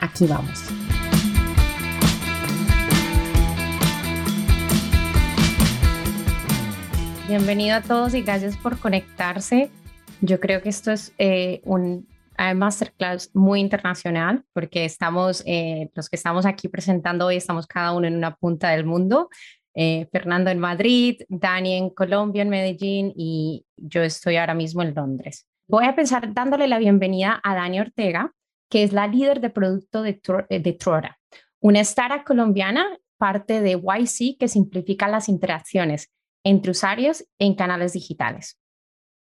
Aquí vamos. Bienvenido a todos y gracias por conectarse. Yo creo que esto es eh, un masterclass muy internacional porque estamos, eh, los que estamos aquí presentando hoy, estamos cada uno en una punta del mundo. Eh, Fernando en Madrid, Dani en Colombia, en Medellín y yo estoy ahora mismo en Londres. Voy a empezar dándole la bienvenida a Dani Ortega, que es la líder de producto de, eh, de Trora, una startup colombiana, parte de YC, que simplifica las interacciones entre usuarios en canales digitales.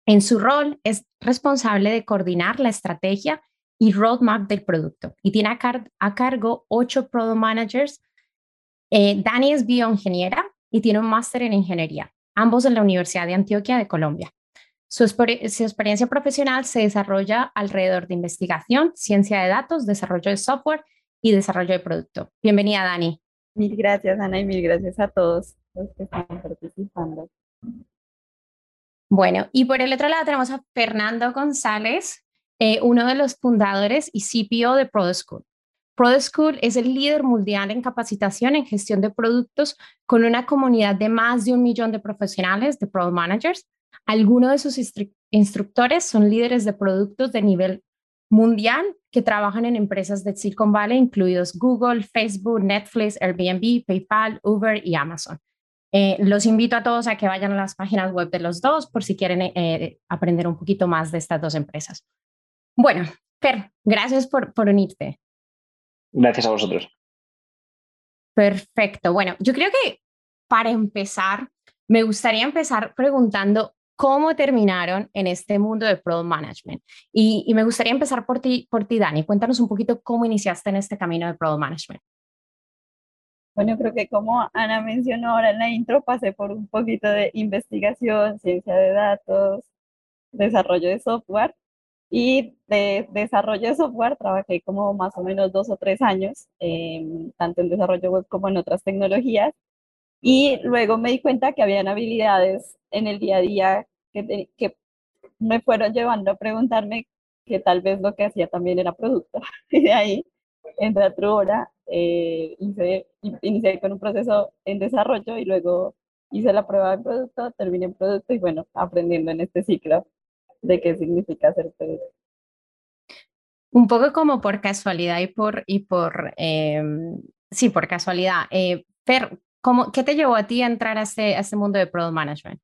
En su rol es responsable de coordinar la estrategia y roadmap del producto y tiene a, cargo ocho product managers. Eh, Dani es bioingeniera y tiene un máster en ingeniería, ambos en la Universidad de Antioquia de Colombia. Su, experiencia profesional se desarrolla alrededor de investigación, ciencia de datos, desarrollo de software y desarrollo de producto. Bienvenida, Dani. Mil gracias, Ana, y mil gracias a todos los que están participando. Bueno, y por el otro lado tenemos a Fernando González, eh, uno de los fundadores y CPO de Product School. Product School es el líder mundial en capacitación en gestión de productos con una comunidad de más de un millón de profesionales, de product managers, algunos de sus instructores son líderes de productos de nivel mundial que trabajan en empresas de Silicon Valley, incluidos Google, Facebook, Netflix, Airbnb, PayPal, Uber y Amazon. Eh, los invito a todos a que vayan a las páginas web de los dos por si quieren eh, aprender un poquito más de estas dos empresas. Bueno, Fer, gracias por unirte. Gracias a vosotros. Perfecto. Bueno, yo creo que para empezar, me gustaría empezar preguntando cómo terminaron en este mundo de product management. Y, me gustaría empezar por ti, por ti, Dani. Cuéntanos un poquito cómo iniciaste en este camino de product management. Bueno, creo que como Ana mencionó ahora en la intro, pasé por un poquito de investigación, ciencia de datos, desarrollo de software. Y de desarrollo de software trabajé como más o menos dos o tres años, tanto en desarrollo web como en otras tecnologías. Y luego me di cuenta que habían habilidades en el día a día que, que me fueron llevando a preguntarme que tal vez lo que hacía también era producto. Y de ahí entré a Truora, eh, hice, inicié con un proceso en desarrollo y luego hice la prueba de producto, terminé en producto y bueno, aprendiendo en este ciclo de qué significa ser producto. Un poco como por casualidad y por, y por em, sí, por casualidad. Eh, ¿cómo, ¿qué te llevó a ti a entrar a este, a este mundo de product management?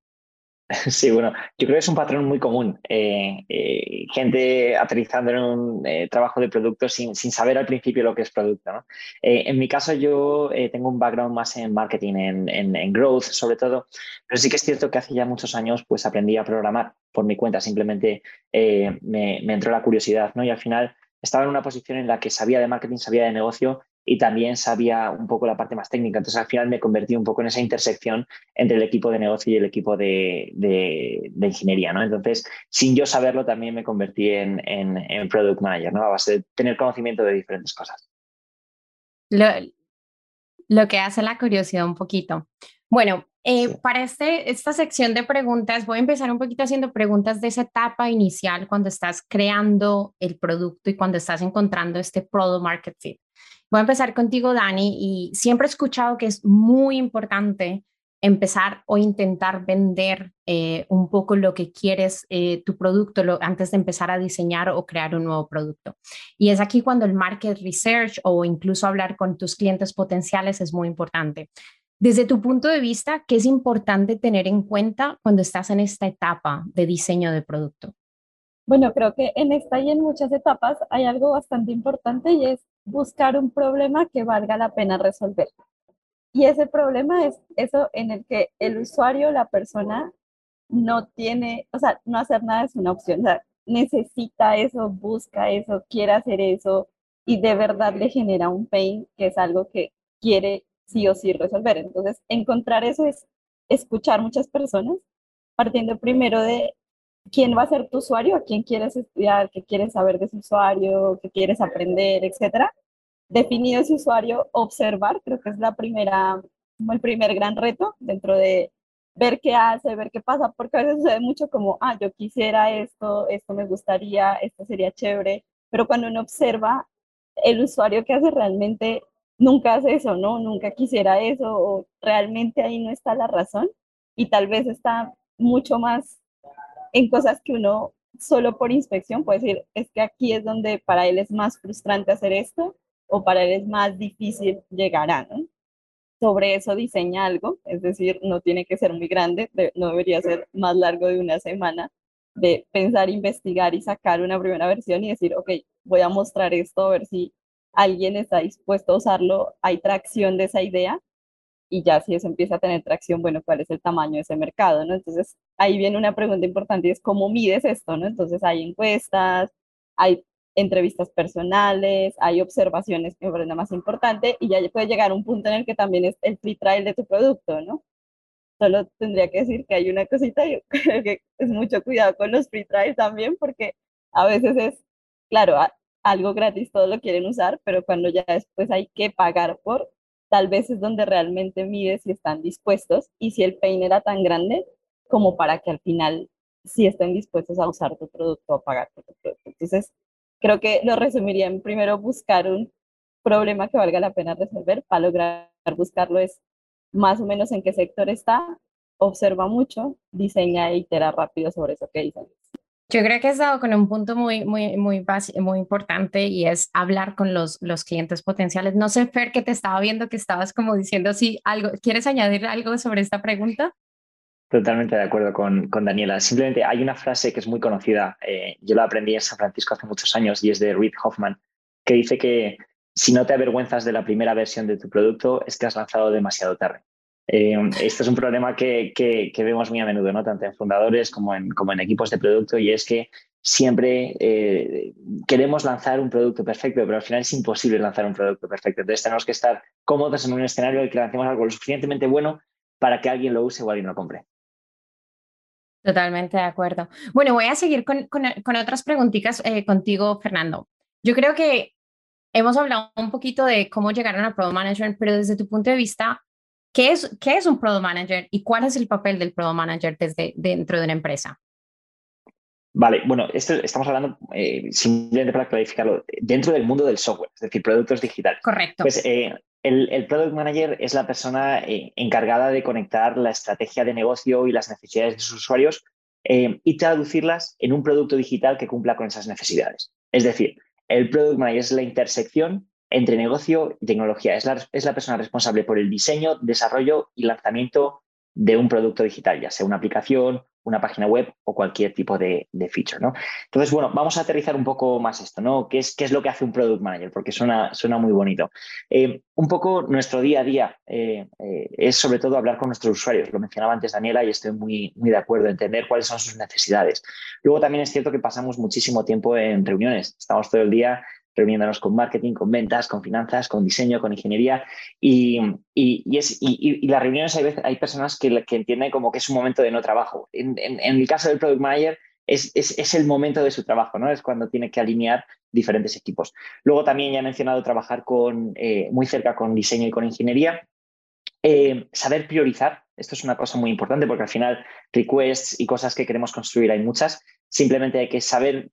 Sí, bueno, yo creo que es un patrón muy común. Eh, eh, gente aterrizando en un eh, trabajo de producto sin, sin, saber al principio lo que es producto. ¿no? en mi caso, yo tengo un background más en marketing, en, en, growth sobre todo, pero sí que es cierto que hace ya muchos años pues aprendí a programar por mi cuenta. Simplemente me, me, entró la curiosidad ¿no? y al final estaba en una posición en la que sabía de marketing, sabía de negocio y también sabía un poco la parte más técnica. Entonces al final me convertí un poco en esa intersección entre el equipo de negocio y el equipo de, de, ingeniería. ¿no? Entonces, sin yo saberlo, también me convertí en, en, product manager, ¿no? a base de tener conocimiento de diferentes cosas. Lo, lo que hace la curiosidad un poquito. Bueno, eh, para este, esta sección de preguntas, voy a empezar un poquito haciendo preguntas de esa etapa inicial cuando estás creando el producto y cuando estás encontrando este product market fit. Voy a empezar contigo, Dani, y siempre he escuchado que es muy importante empezar o intentar vender eh, un poco lo que quieres, eh, tu producto, antes de empezar a diseñar o crear un nuevo producto. Y es aquí cuando el market research o incluso hablar con tus clientes potenciales es muy importante. Desde tu punto de vista, ¿qué es importante tener en cuenta cuando estás en esta etapa de diseño de producto? Bueno, creo que en esta y en muchas etapas hay algo bastante importante y es buscar un problema que valga la pena resolver. Y ese problema es eso en el que el usuario, la persona, no tiene, o sea, no hacer nada es una opción, o sea, necesita eso, busca eso, quiere hacer eso, y de verdad le genera un pain, que es algo que quiere sí o sí resolver. Entonces, encontrar eso es escuchar muchas personas, partiendo primero de quién va a ser tu usuario, a quién quieres estudiar, qué quieres saber de su usuario, qué quieres aprender, etcétera. Definido ese usuario, observar, creo que es la primera, como el primer gran reto dentro de ver qué hace, ver qué pasa, porque a veces sucede mucho como, ah, yo quisiera esto, esto me gustaría, esto sería chévere, pero cuando uno observa, el usuario que hace realmente nunca hace eso, ¿no? Nunca quisiera eso, o realmente ahí no está la razón, y tal vez está mucho más en cosas que uno solo por inspección puede decir, es que aquí es donde para él es más frustrante hacer esto, o para él es más difícil llegar a, sobre eso diseña algo, es decir, no tiene que ser muy grande, no debería ser más largo de una semana, de pensar, investigar y sacar una primera versión y decir, ok, voy a mostrar esto, a ver si alguien está dispuesto a usarlo, hay tracción de esa idea y ya si eso empieza a tener tracción, bueno, ¿cuál es el tamaño de ese mercado? ¿no? Entonces, ahí viene una pregunta importante y es cómo mides esto, ¿no? Entonces, hay encuestas, hay entrevistas personales, hay observaciones que me parece más importante y ya puede llegar a un punto en el que también es el free trial de tu producto, ¿no? Solo tendría que decir que hay una cosita, yo creo que es mucho cuidado con los free trials también porque a veces es, claro, algo gratis todos lo quieren usar, pero cuando ya después hay que pagar por, tal vez es donde realmente mides si están dispuestos y si el pain era tan grande como para que al final sí estén dispuestos a usar tu producto o pagar tu producto. Entonces, creo que lo resumiría en primero buscar un problema que valga la pena resolver. Para lograr buscarlo es más o menos en qué sector está, observa mucho, diseña e itera rápido sobre eso que dicen. Yo creo que has dado con un punto muy, muy, muy, muy importante y es hablar con los, los clientes potenciales. No sé, Fer, que te estaba viendo que estabas como diciendo si algo, ¿quieres añadir algo sobre esta pregunta? Totalmente de acuerdo con, Daniela. Simplemente hay una frase que es muy conocida, eh, yo la aprendí en San Francisco hace muchos años y es de Reid Hoffman, que dice que si no te avergüenzas de la primera versión de tu producto es que has lanzado demasiado tarde. Eh, este es un problema que, vemos muy a menudo, ¿no? tanto en fundadores como en, como en equipos de producto, y es que siempre eh, queremos lanzar un producto perfecto, pero al final es imposible lanzar un producto perfecto. Entonces tenemos que estar cómodos en un escenario en el que lancemos algo lo suficientemente bueno para que alguien lo use o alguien lo compre. Totalmente de acuerdo. Bueno, voy a seguir con, con, otras preguntitas eh, contigo, Fernando. Yo creo que hemos hablado un poquito de cómo llegar a Product Manager, pero desde tu punto de vista, ¿qué es, qué es un Product Manager y cuál es el papel del Product Manager desde dentro de una empresa? Vale, bueno, esto estamos hablando eh, simplemente para clarificarlo, dentro del mundo del software, es decir, productos digitales. Correcto. Pues eh, el, Product Manager es la persona eh, encargada de conectar la estrategia de negocio y las necesidades de sus usuarios y traducirlas en un producto digital que cumpla con esas necesidades. Es decir, el Product Manager es la intersección entre negocio y tecnología. Es la, es la persona responsable por el diseño, desarrollo y lanzamiento de un producto digital, ya sea una aplicación, una página web o cualquier tipo de, feature. ¿no? Entonces, bueno, vamos a aterrizar un poco más esto, ¿no? ¿Qué es, qué es lo que hace un product manager? Porque suena, suena muy bonito. Eh, un poco nuestro día a día eh, eh, es sobre todo hablar con nuestros usuarios. Lo mencionaba antes Daniela y estoy muy, muy de acuerdo, entender cuáles son sus necesidades. Luego también es cierto que pasamos muchísimo tiempo en reuniones. Estamos todo el día reuniéndonos con marketing, con ventas, con finanzas, con diseño, con ingeniería. Y, y, es, y, las reuniones hay, veces, hay personas que, que, entienden como que es un momento de no trabajo. En, en, el caso del product manager, es, es, es, el momento de su trabajo, ¿no? Es cuando tiene que alinear diferentes equipos. Luego también ya he mencionado trabajar con, eh, muy cerca con diseño y con ingeniería. Eh, saber priorizar, esto es una cosa muy importante porque al final requests y cosas que queremos construir hay muchas. Simplemente hay que saber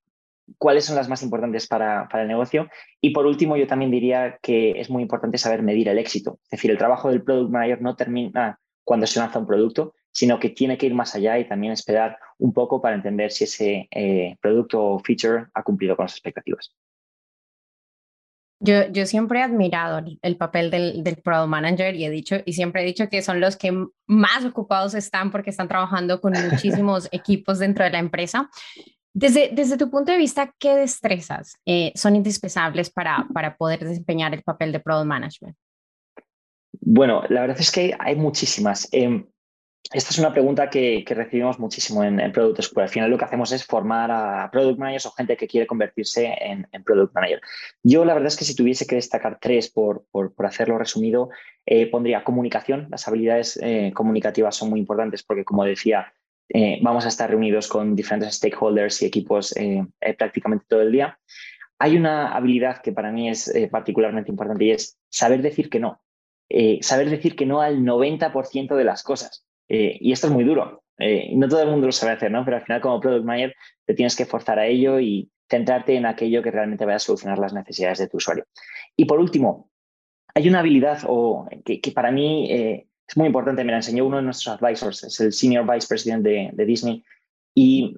cuáles son las más importantes para, el negocio. Y por último, yo también diría que es muy importante saber medir el éxito. Es decir, el trabajo del product manager no termina cuando se lanza un producto, sino que tiene que ir más allá y también esperar un poco para entender si ese eh, producto o feature ha cumplido con las expectativas. Yo, yo siempre he admirado el papel del, del, product manager y he dicho y siempre he dicho que son los que más ocupados están porque están trabajando con muchísimos equipos dentro de la empresa. Desde, desde tu punto de vista, ¿qué destrezas eh, son indispensables para, para poder desempeñar el papel de Product Management? Bueno, la verdad es que hay muchísimas. Em, esta es una pregunta que, recibimos muchísimo en, Product School. Al final lo que hacemos es formar a Product Managers o gente que quiere convertirse en, Product Manager. Yo la verdad es que si tuviese que destacar tres por, hacerlo resumido, eh, pondría comunicación. Las habilidades eh, comunicativas son muy importantes porque, como decía, eh, vamos a estar reunidos con diferentes stakeholders y equipos prácticamente todo el día. Hay una habilidad que para mí es particularmente importante y es saber decir que no. saber decir que no al 90% de las cosas. Eh, y esto es muy duro. Eh, no todo el mundo lo sabe hacer, ¿no? Pero al final, como product manager, te tienes que forzar a ello y centrarte en aquello que realmente vaya a solucionar las necesidades de tu usuario. Y por último, hay una habilidad o, que, para mí eh, es muy importante, me la enseñó uno de nuestros advisors, es el Senior Vice President de, Disney, y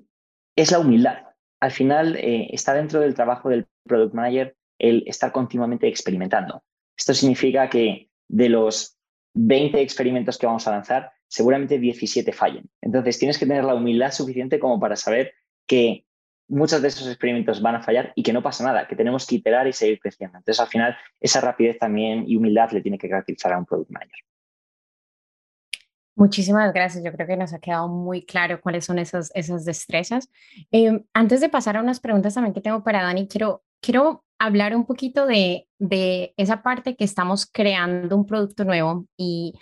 es la humildad. Al final, está dentro del trabajo del product manager el estar continuamente experimentando. Esto significa que de los 20 experimentos que vamos a lanzar, seguramente 17 fallen. Entonces tienes que tener la humildad suficiente como para saber que muchos de esos experimentos van a fallar y que no pasa nada, que tenemos que iterar y seguir creciendo. Entonces al final esa rapidez también y humildad le tiene que caracterizar a un product manager. Muchísimas gracias. Yo creo que nos ha quedado muy claro cuáles son esas, esas destrezas. Em, antes de pasar a unas preguntas también que tengo para Dani, quiero, quiero hablar un poquito de, de esa parte que estamos creando un producto nuevo y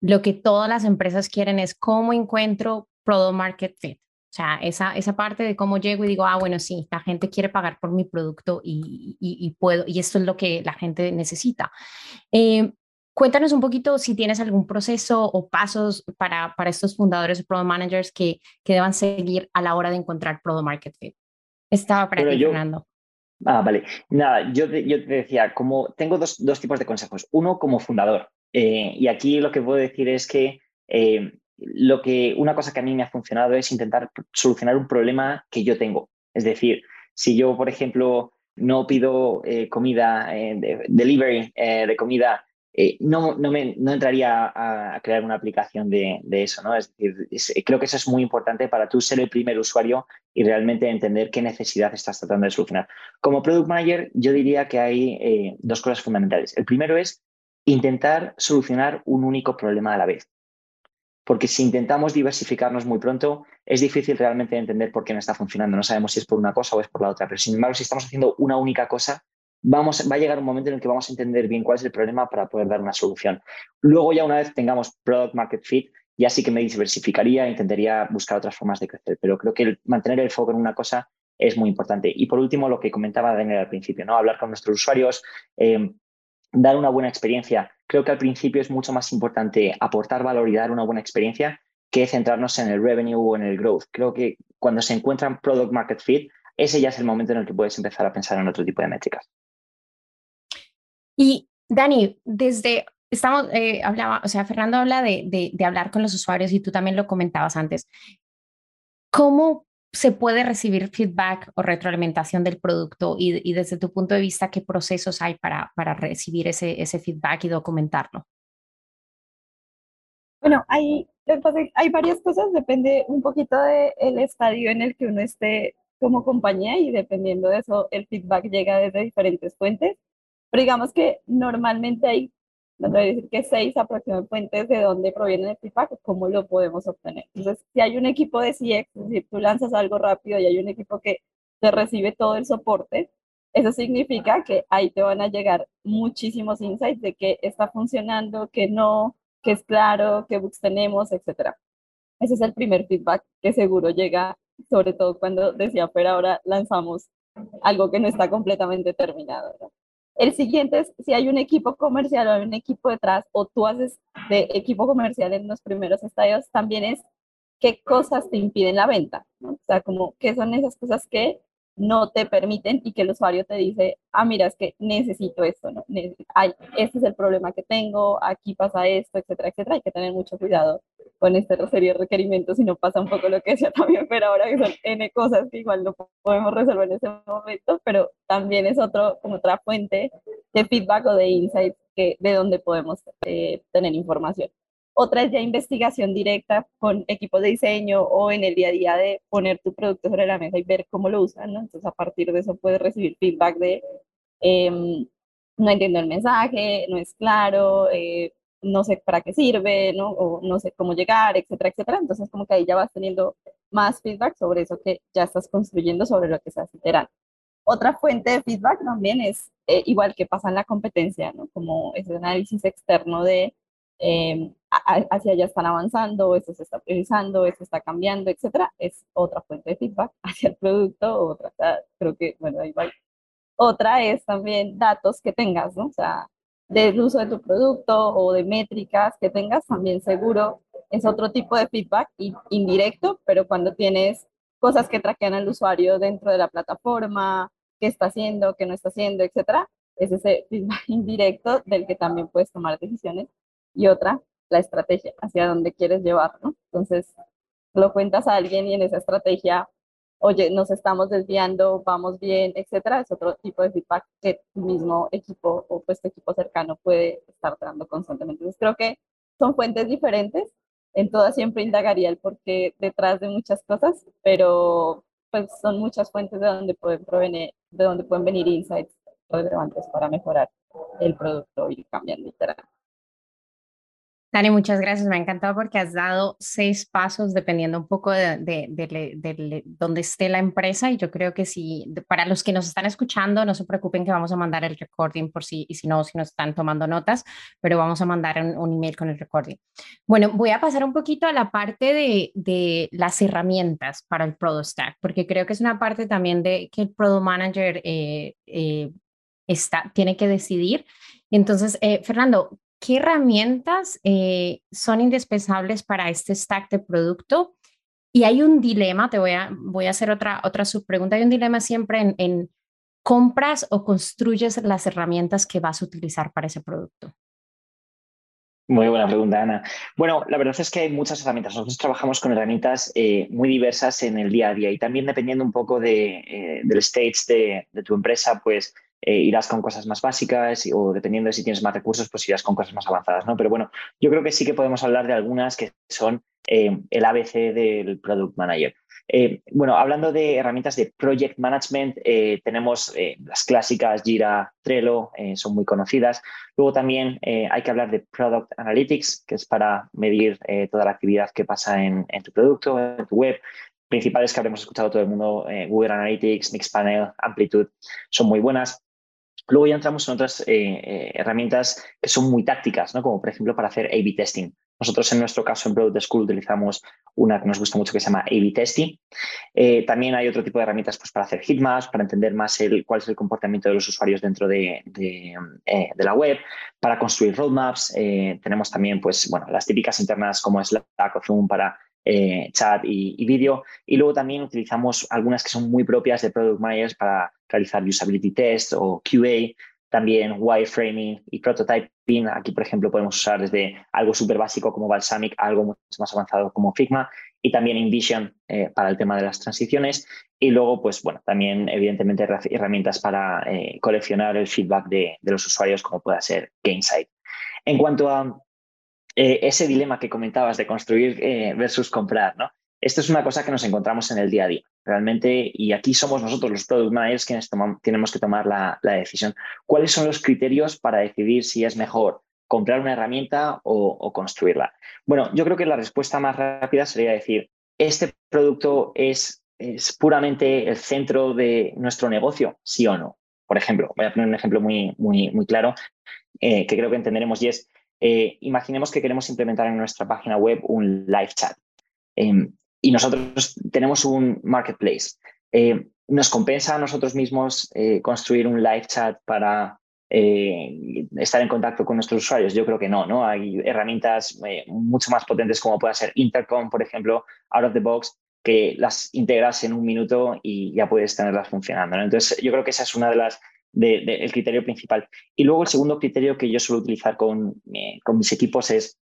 lo que todas las empresas quieren es cómo encuentro product market fit. O sea, esa, esa parte de cómo llego y digo, ah, bueno, sí, la gente quiere pagar por mi producto y, y, puedo, y esto es lo que la gente necesita. Eh, cuéntanos un poquito si tienes algún proceso o pasos para, para estos fundadores o product managers que, que deban seguir a la hora de encontrar product market fit. Estaba para ti, Fernando. Ah, vale. Nada, yo yo te decía, como tengo dos, dos tipos de consejos. Uno como fundador, eh, y aquí lo que puedo decir es que eh, lo que una cosa que a mí me ha funcionado es intentar solucionar un problema que yo tengo. Es decir, si yo, por ejemplo, no pido eh, comida, delivery de comida, no, no, me, entraría a, crear una aplicación de, eso. ¿no? Es decir, creo que eso es muy importante para tú ser el primer usuario y realmente entender qué necesidad estás tratando de solucionar. Como product manager, yo diría que hay dos cosas fundamentales. El primero es intentar solucionar un único problema a la vez. Porque si intentamos diversificarnos muy pronto, es difícil realmente entender por qué no está funcionando. No sabemos si es por una cosa o es por la otra. Pero sin embargo, si estamos haciendo una única cosa, vamos, va a llegar un momento en el que vamos a entender bien cuál es el problema para poder dar una solución. Luego, ya una vez tengamos product market fit, ya sí que me diversificaría, intentaría buscar otras formas de crecer. Pero creo que mantener el foco en una cosa es muy importante. Y por último, lo que comentaba Daniel al principio, ¿no? Hablar con nuestros usuarios, eh, dar una buena experiencia. Creo que al principio es mucho más importante aportar valor y dar una buena experiencia que centrarnos en el revenue o en el growth. Creo que cuando se encuentran product market fit, ese ya es el momento en el que puedes empezar a pensar en otro tipo de métricas. Y Dani, desde estamos, eh, hablaba, o sea, Fernando habla de, de, de, hablar con los usuarios y tú también lo comentabas antes. ¿Cómo se puede recibir feedback o retroalimentación del producto y, desde tu punto de vista, qué procesos hay para, para recibir ese, ese feedback y documentarlo? Bueno, hay, hay varias cosas, depende un poquito del estadio en el que uno esté como compañía y dependiendo de eso el feedback llega desde diferentes fuentes. Pero digamos que normalmente hay no voy a decir que seis aproximadamente fuentes de dónde proviene el feedback, cómo lo podemos obtener. Entonces, si hay un equipo de CX, es decir, tú lanzas algo rápido y hay un equipo que te recibe todo el soporte, eso significa que ahí te van a llegar muchísimos insights de qué está funcionando, qué no, qué es claro, qué bugs tenemos, etc. Ese es el primer feedback que seguro llega, sobre todo cuando decía, pero ahora lanzamos algo que no está completamente terminado. ¿no? El siguiente es si hay un equipo comercial o hay un equipo detrás o tú haces de equipo comercial en los primeros estadios, también es qué cosas te impiden la venta. O sea, como qué son esas cosas que no te permiten y que el usuario te dice, ah, mira, es que necesito esto, ¿no? Ay, este es el problema que tengo, aquí pasa esto, etcétera, etcétera. Hay que tener mucho cuidado con esta serie de requerimientos y no pasa un poco lo que decía también, pero ahora que son N cosas que igual no podemos resolver en ese momento, pero también es otro, como otra fuente de feedback o de insights que, de donde podemos eh, tener información. Otra es ya investigación directa con equipos de diseño o en el día a día de poner tu producto sobre la mesa y ver cómo lo usan, ¿no? Entonces a partir de eso puedes recibir feedback de em, no entiendo el mensaje, no es claro, eh, no sé para qué sirve, ¿no? O no sé cómo llegar, etcétera, etcétera. Entonces, como que ahí ya vas teniendo más feedback sobre eso que ya estás construyendo, sobre lo que estás iterando. Otra fuente de feedback también es eh, igual que pasa en la competencia, ¿no? Como ese análisis externo de eh, hacia allá están avanzando, esto se está priorizando, esto está cambiando, etcétera, es otra fuente de feedback hacia el producto, otra, creo que, bueno, ahí va. Otra es también datos que tengas, ¿no? O sea, del uso de tu producto o de métricas que tengas, también seguro es otro tipo de feedback indirecto, pero cuando tienes cosas que traquean al usuario dentro de la plataforma, qué está haciendo, qué no está haciendo, etcétera, es ese feedback indirecto del que también puedes tomar decisiones. Y otra, la estrategia, hacia dónde quieres llevar, ¿no? Entonces, lo cuentas a alguien y en esa estrategia, oye, nos estamos desviando, vamos bien, etcétera, es otro tipo de feedback que tu mismo equipo o pues tu equipo cercano puede estar dando constantemente. Entonces, creo que son fuentes diferentes. En todas siempre indagaría el porqué detrás de muchas cosas, pero pues son muchas fuentes de donde pueden provenir, de donde pueden venir insights relevantes para mejorar el producto y cambiar literal. Dani, muchas gracias. Me ha encantado porque has dado seis pasos dependiendo un poco de, de, dónde esté la empresa. Y yo creo que si, para los que nos están escuchando, no se preocupen que vamos a mandar el recording por si, y si no, si no están tomando notas, pero vamos a mandar un, email con el recording. Bueno, voy a pasar un poquito a la parte de, las herramientas para el Product Stack, porque creo que es una parte también de que el Product Manager eh, eh, está, tiene que decidir. Entonces, eh, Fernando, ¿qué herramientas eh, son indispensables para este stack de producto? Y hay un dilema, te voy a, voy a hacer otra, otra subpregunta, hay un dilema siempre en, compras o construyes las herramientas que vas a utilizar para ese producto. Muy buena pregunta, Ana. Bueno, la verdad es que hay muchas herramientas. Nosotros trabajamos con herramientas eh, muy diversas en el día a día y también dependiendo un poco de, eh, del stage de, de, tu empresa, pues eh, irás con cosas más básicas o dependiendo de si tienes más recursos, pues irás con cosas más avanzadas, ¿no? Pero bueno, yo creo que sí que podemos hablar de algunas que son eh, el ABC del Product Manager. Eh, bueno, hablando de herramientas de Project Management, tenemos las clásicas Jira, Trello, son muy conocidas. Luego también hay que hablar de Product Analytics, que es para medir toda la actividad que pasa en, en, tu producto, en tu web principales que habremos escuchado todo el mundo, Google Analytics, Mixpanel, Amplitude, son muy buenas. Luego ya entramos en otras eh, eh, herramientas que son muy tácticas, ¿no? como por ejemplo para hacer A-B testing. Nosotros en nuestro caso en Product School utilizamos una que nos gusta mucho que se llama A-B testing. Eh, también hay otro tipo de herramientas pues, para hacer heatmaps, para entender más el, cuál es el comportamiento de los usuarios dentro de, la web, para construir roadmaps. tenemos también pues, bueno, las típicas internas como Slack o Zoom para eh, chat y, vídeo. Y luego también utilizamos algunas que son muy propias de Product Managers para realizar usability test o QA, también wireframing y prototyping. Aquí, por ejemplo, podemos usar desde algo súper básico como Balsamic a algo mucho más avanzado como Figma y también InVision eh, para el tema de las transiciones. Y luego, pues bueno, también evidentemente herramientas para eh, coleccionar el feedback de, de, los usuarios como pueda ser Gainsight. En cuanto a eh, ese dilema que comentabas de construir eh, versus comprar, ¿no? Esto es una cosa que nos encontramos en el día a día, realmente, y aquí somos nosotros los product managers quienes tenemos que tomar la, decisión. ¿Cuáles son los criterios para decidir si es mejor comprar una herramienta o, construirla? Bueno, yo creo que la respuesta más rápida sería decir, este producto es, puramente el centro de nuestro negocio, sí o no. Por ejemplo, voy a poner un ejemplo muy, muy, muy claro eh, que creo que entenderemos y es, eh, imaginemos que queremos implementar en nuestra página web un live chat em, y nosotros tenemos un marketplace. Eh, ¿Nos compensa a nosotros mismos eh, construir un live chat para estar en contacto con nuestros usuarios? Yo creo que no, ¿no? Hay herramientas mucho más potentes como pueda ser Intercom, por ejemplo, out of the box, que las integras en un minuto y ya puedes tenerlas funcionando. Entonces, yo creo que esa es una de las del criterio principal. Y luego el segundo criterio que yo suelo utilizar con, eh, con mis equipos es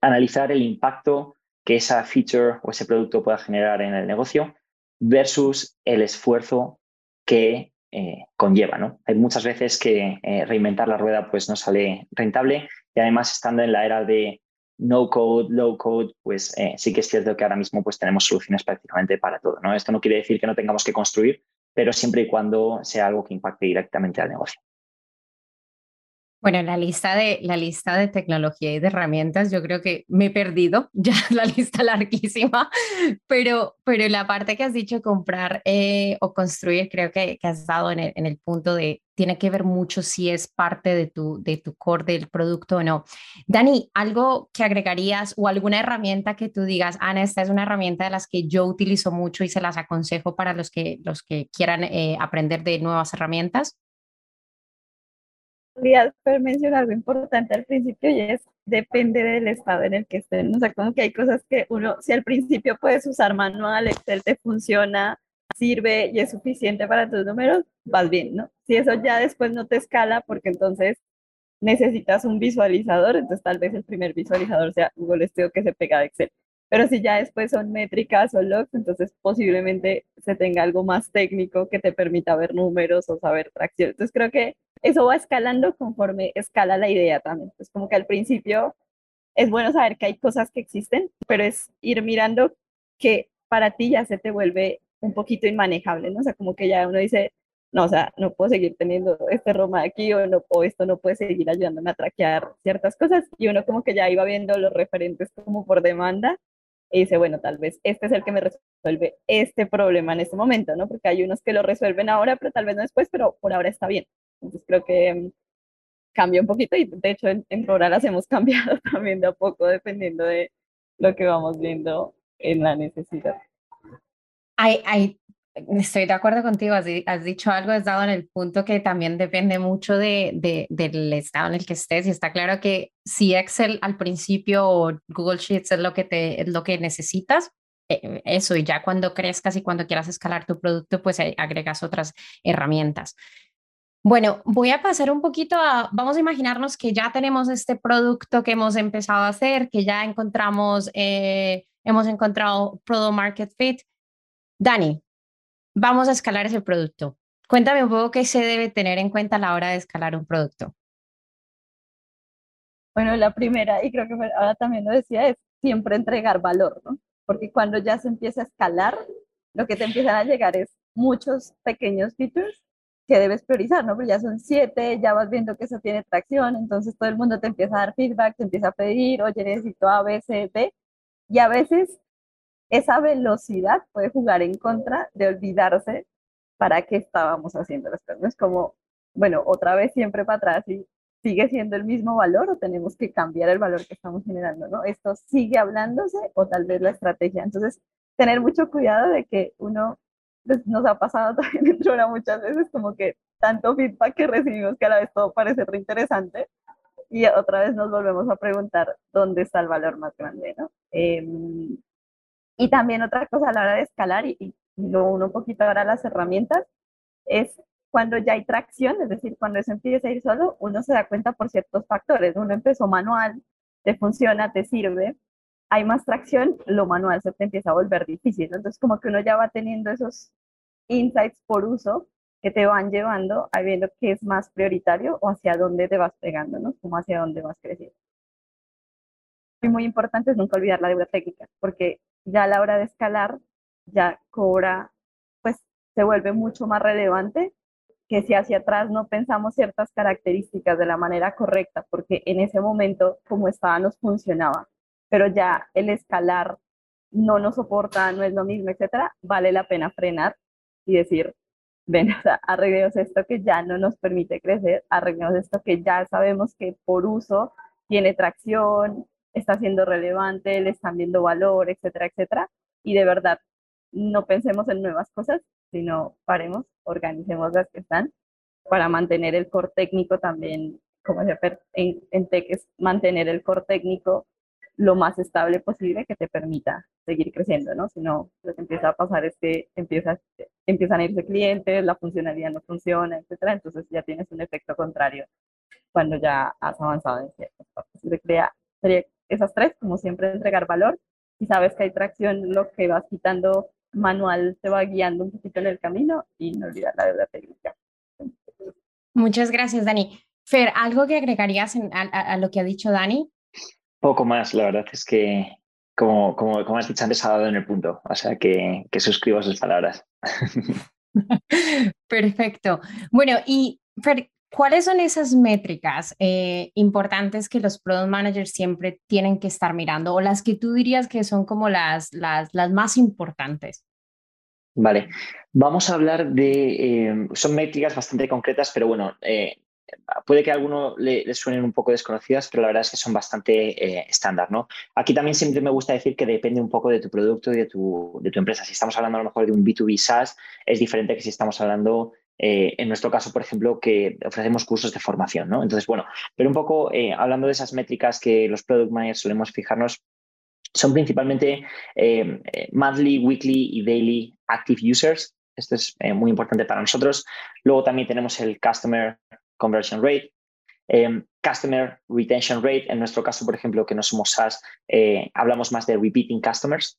analizar el impacto que esa feature o ese producto pueda generar en el negocio versus el esfuerzo que eh, conlleva. ¿no? Hay muchas veces que eh, reinventar la rueda pues, no sale rentable y además estando en la era de no code, low code, pues sí que es cierto que ahora mismo pues, tenemos soluciones prácticamente para todo. ¿no? Esto no quiere decir que no tengamos que construir, pero siempre y cuando sea algo que impacte directamente al negocio. Bueno, la lista de la lista de tecnología y de herramientas, yo creo que me he perdido, ya la lista larguísima, pero, pero la parte que has dicho comprar eh, o construir, creo que, que has dado en el, en el, punto de, tiene que ver mucho si es parte de tu, de tu core del producto o no. Dani, ¿algo que agregarías o alguna herramienta que tú digas, Ana, esta es una herramienta de las que yo utilizo mucho y se las aconsejo para los que, los que quieran eh, aprender de nuevas herramientas? Quería mencionar algo importante al principio y es depende del estado en el que estén. O sea, como que hay cosas que uno, si al principio puedes usar manual, Excel te funciona, sirve y es suficiente para tus números, vas bien, ¿no? Si eso ya después no te escala, porque entonces necesitas un visualizador, entonces tal vez el primer visualizador sea Google Studio que se pega de Excel. Pero si ya después son métricas o logs, entonces posiblemente se tenga algo más técnico que te permita ver números o saber tracción. Entonces creo que eso va escalando conforme escala la idea también. Es como que al principio es bueno saber que hay cosas que existen, pero es ir mirando que para ti ya se te vuelve un poquito inmanejable, ¿no? O sea, como que ya uno dice, no, o sea, no puedo seguir teniendo este Roma aquí o, no, o esto no puede seguir ayudándome a traquear ciertas cosas. Y uno como que ya iba viendo los referentes como por demanda y dice, bueno, tal vez este es el que me resuelve este problema en este momento, ¿no? Porque hay unos que lo resuelven ahora, pero tal vez no después, pero por ahora está bien. Entonces creo que mm, cambia un poquito y de hecho en, en las hemos cambiado también de a poco dependiendo de lo que vamos viendo en la necesidad. Hay, hay, estoy de acuerdo contigo, has, has, dicho algo, has dado en el punto que también depende mucho de, de, del estado en el que estés y está claro que si Excel al principio o Google Sheets es lo que, te, es lo que necesitas, eh, eso y ya cuando crezcas y cuando quieras escalar tu producto, pues agregas otras herramientas. Bueno, voy a pasar un poquito a, vamos a imaginarnos que ya tenemos este producto que hemos empezado a hacer, que ya encontramos, eh, hemos encontrado Product Market Fit. Dani, vamos a escalar ese producto. Cuéntame un poco qué se debe tener en cuenta a la hora de escalar un producto. Bueno, la primera, y creo que ahora también lo decía, es siempre entregar valor, ¿no? Porque cuando ya se empieza a escalar, lo que te empiezan a llegar es muchos pequeños features que debes priorizar, ¿no? Porque ya son siete, ya vas viendo que eso tiene tracción, entonces todo el mundo te empieza a dar feedback, te empieza a pedir, oye, necesito A, B, C, D, y a veces esa velocidad puede jugar en contra de olvidarse para qué estábamos haciendo las cosas. Es como, bueno, otra vez siempre para atrás y sigue siendo el mismo valor o tenemos que cambiar el valor que estamos generando, ¿no? Esto sigue hablándose o tal vez la estrategia. Entonces, tener mucho cuidado de que uno pues, nos ha pasado también dentro de muchas veces como que tanto feedback que recibimos que a la vez todo parece reinteresante y otra vez nos volvemos a preguntar dónde está el valor más grande, ¿no? Em, y también otra cosa a la hora de escalar y, y lo uno un poquito ahora las herramientas es cuando ya hay tracción, es decir, cuando eso empieza a ir solo, uno se da cuenta por ciertos factores. Uno empezó manual, te funciona, te sirve, hay más tracción, lo manual se te empieza a volver difícil. Entonces, como que uno ya va teniendo esos insights por uso que te van llevando a viendo qué es más prioritario o hacia dónde te vas pegando, ¿no? Como hacia dónde vas creciendo. Y muy importante es nunca olvidar la deuda técnica, porque ya a la hora de escalar, ya cobra, pues se vuelve mucho más relevante que si hacia atrás no pensamos ciertas características de la manera correcta, porque en ese momento como estaba nos funcionaba pero ya el escalar no nos soporta, no es lo mismo, etcétera, vale la pena frenar y decir, ven, o sea, arreglemos esto que ya no nos permite crecer, arreglemos esto que ya sabemos que por uso tiene tracción, está siendo relevante, le están viendo valor, etcétera, etcétera, y de verdad no pensemos en nuevas cosas, sino paremos, organicemos las que están para mantener el core técnico también, como se en, en tech es mantener el core técnico lo más estable posible que te permita seguir creciendo, ¿no? Si no, lo que empieza a pasar es que empieza, empiezan a irse clientes, la funcionalidad no funciona, etcétera, entonces ya tienes un efecto contrario cuando ya has avanzado en ciertas partes. Se crea, sería esas tres, como siempre, entregar valor. Si sabes que hay tracción, lo que vas quitando manual te va guiando un poquito en el camino y no olvidar la deuda técnica. Muchas gracias, Dani. Fer, ¿algo que agregarías a, lo que ha dicho Dani? Poco más, la verdad es que, como, como, como has dicho antes, ha dado en el punto. O sea, que, que suscribo sus palabras. Perfecto. Bueno, y ¿Cuáles son esas métricas eh, importantes que los product managers siempre tienen que estar mirando o las que tú dirías que son como las, las, las más importantes? Vale, vamos a hablar de, eh, son métricas bastante concretas, pero bueno, eh, puede que a alguno le, suenen un poco desconocidas, pero la verdad es que son bastante estándar, ¿no? Aquí también siempre me gusta decir que depende un poco de tu producto y de tu, de tu empresa. Si estamos hablando a lo mejor de un B2B SaaS, es diferente que si estamos hablando eh, en nuestro caso, por ejemplo, que ofrecemos cursos de formación, ¿no? Entonces, bueno, pero un poco eh, hablando de esas métricas que los product managers solemos fijarnos, son principalmente eh, monthly, weekly y daily active users. Esto es muy importante para nosotros. Luego también tenemos el customer conversion rate, customer retention rate. En nuestro caso, por ejemplo, que no somos SaaS, hablamos más de repeating customers.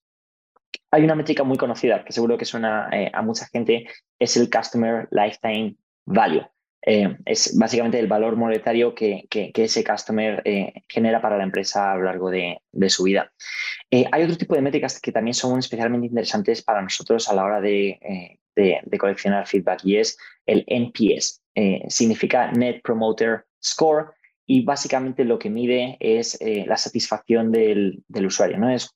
Hay una métrica muy conocida que seguro que suena eh, a mucha gente, es el Customer Lifetime Value. Eh, es básicamente el valor monetario que, ese customer eh, genera para la empresa a lo largo de, su vida. hay otro tipo de métricas que también son especialmente interesantes para nosotros a la hora de, de coleccionar feedback y es el NPS. Significa Net Promoter Score y básicamente lo que mide es eh, la satisfacción del, usuario, ¿no? Es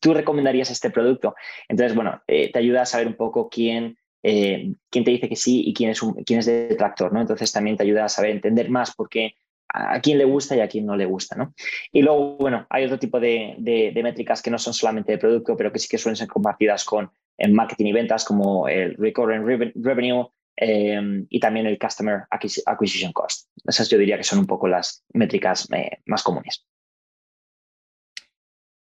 tú recomendarías este producto. Entonces, bueno, eh, te ayuda a saber un poco quién, eh, quién te dice que sí y quién es, quién es detractor, ¿no? Entonces también te ayuda a saber entender más por qué a quién le gusta y a quién no le gusta, ¿no? Y luego, bueno, hay otro tipo de, métricas que no son solamente de producto, pero que sí que suelen ser compartidas con marketing y ventas, como el recurrent revenue, Em, y también el Customer Acquisition Cost. Esas yo diría que son un poco las métricas eh, más comunes.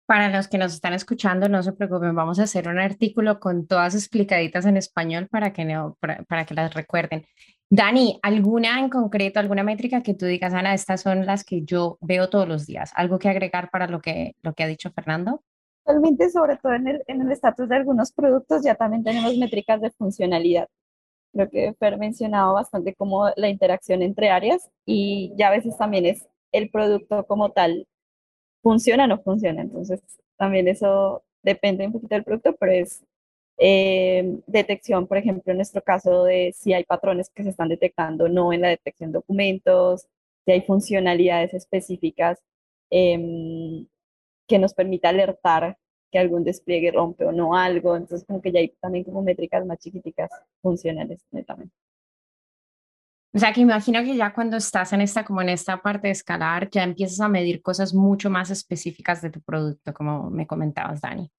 Para los que nos están escuchando, no se preocupen, vamos a hacer un artículo con todas explicaditas en español para que, no, para, que las recuerden. Dani, ¿alguna en concreto, alguna métrica que tú digas, Ana, estas son las que yo veo todos los días? ¿Algo que agregar para lo que, lo que ha dicho Fernando? Realmente, sobre todo en el estatus de algunos productos, ya también tenemos métricas de funcionalidad. Creo que Fer mencionado bastante como la interacción entre áreas y ya a veces también es el producto como tal, funciona o no funciona. Entonces, también eso depende un poquito del producto, pero es eh, detección, por ejemplo, en nuestro caso de si hay patrones que se están detectando no en la detección de documentos, si hay funcionalidades específicas em, que nos permita alertar que algún despliegue rompe o no algo, entonces como que ya hay también como métricas más chiquiticas funcionales netamente. O sea que imagino que ya cuando estás en esta, como en esta parte de escalar, ya empiezas a medir cosas mucho más específicas de tu producto, como me comentabas, Dani.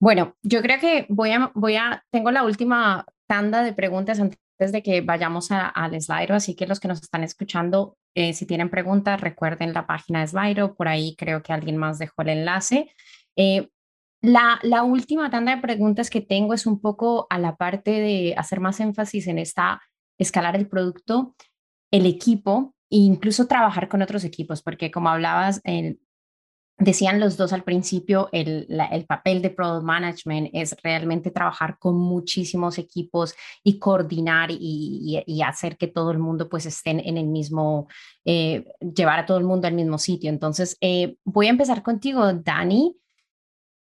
Bueno, yo creo que voy a, voy a, tengo la última tanda de preguntas antes de que vayamos al Slido, así que los que nos están escuchando, eh, si tienen preguntas, recuerden la página de Slido, por ahí creo que alguien más dejó el enlace. Eh, la, última tanda de preguntas que tengo es un poco a la parte de hacer más énfasis en esta escalar el producto, el equipo e incluso trabajar con otros equipos, porque como hablabas, decían los dos al principio, el, papel de product management es realmente trabajar con muchísimos equipos y coordinar y, hacer que todo el mundo pues estén en el mismo, eh, llevar a todo el mundo al mismo sitio. Entonces, eh, voy a empezar contigo, Dani.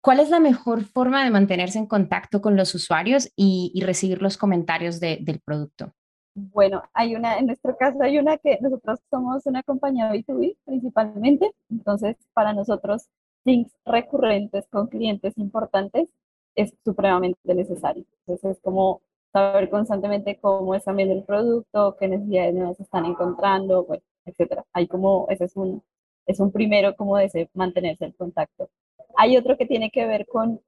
¿Cuál es la mejor forma de mantenerse en contacto con los usuarios y, recibir los comentarios del producto? Bueno, hay una, en nuestro caso hay una que nosotros somos una compañía B2B principalmente, entonces para nosotros links recurrentes con clientes importantes es supremamente necesario. Entonces es como saber constantemente cómo está viendo el producto, qué necesidades nuevas están encontrando, bueno, etcétera. Hay como, ese es un, es un primero como de mantenerse en contacto. Hay otro que tiene que ver con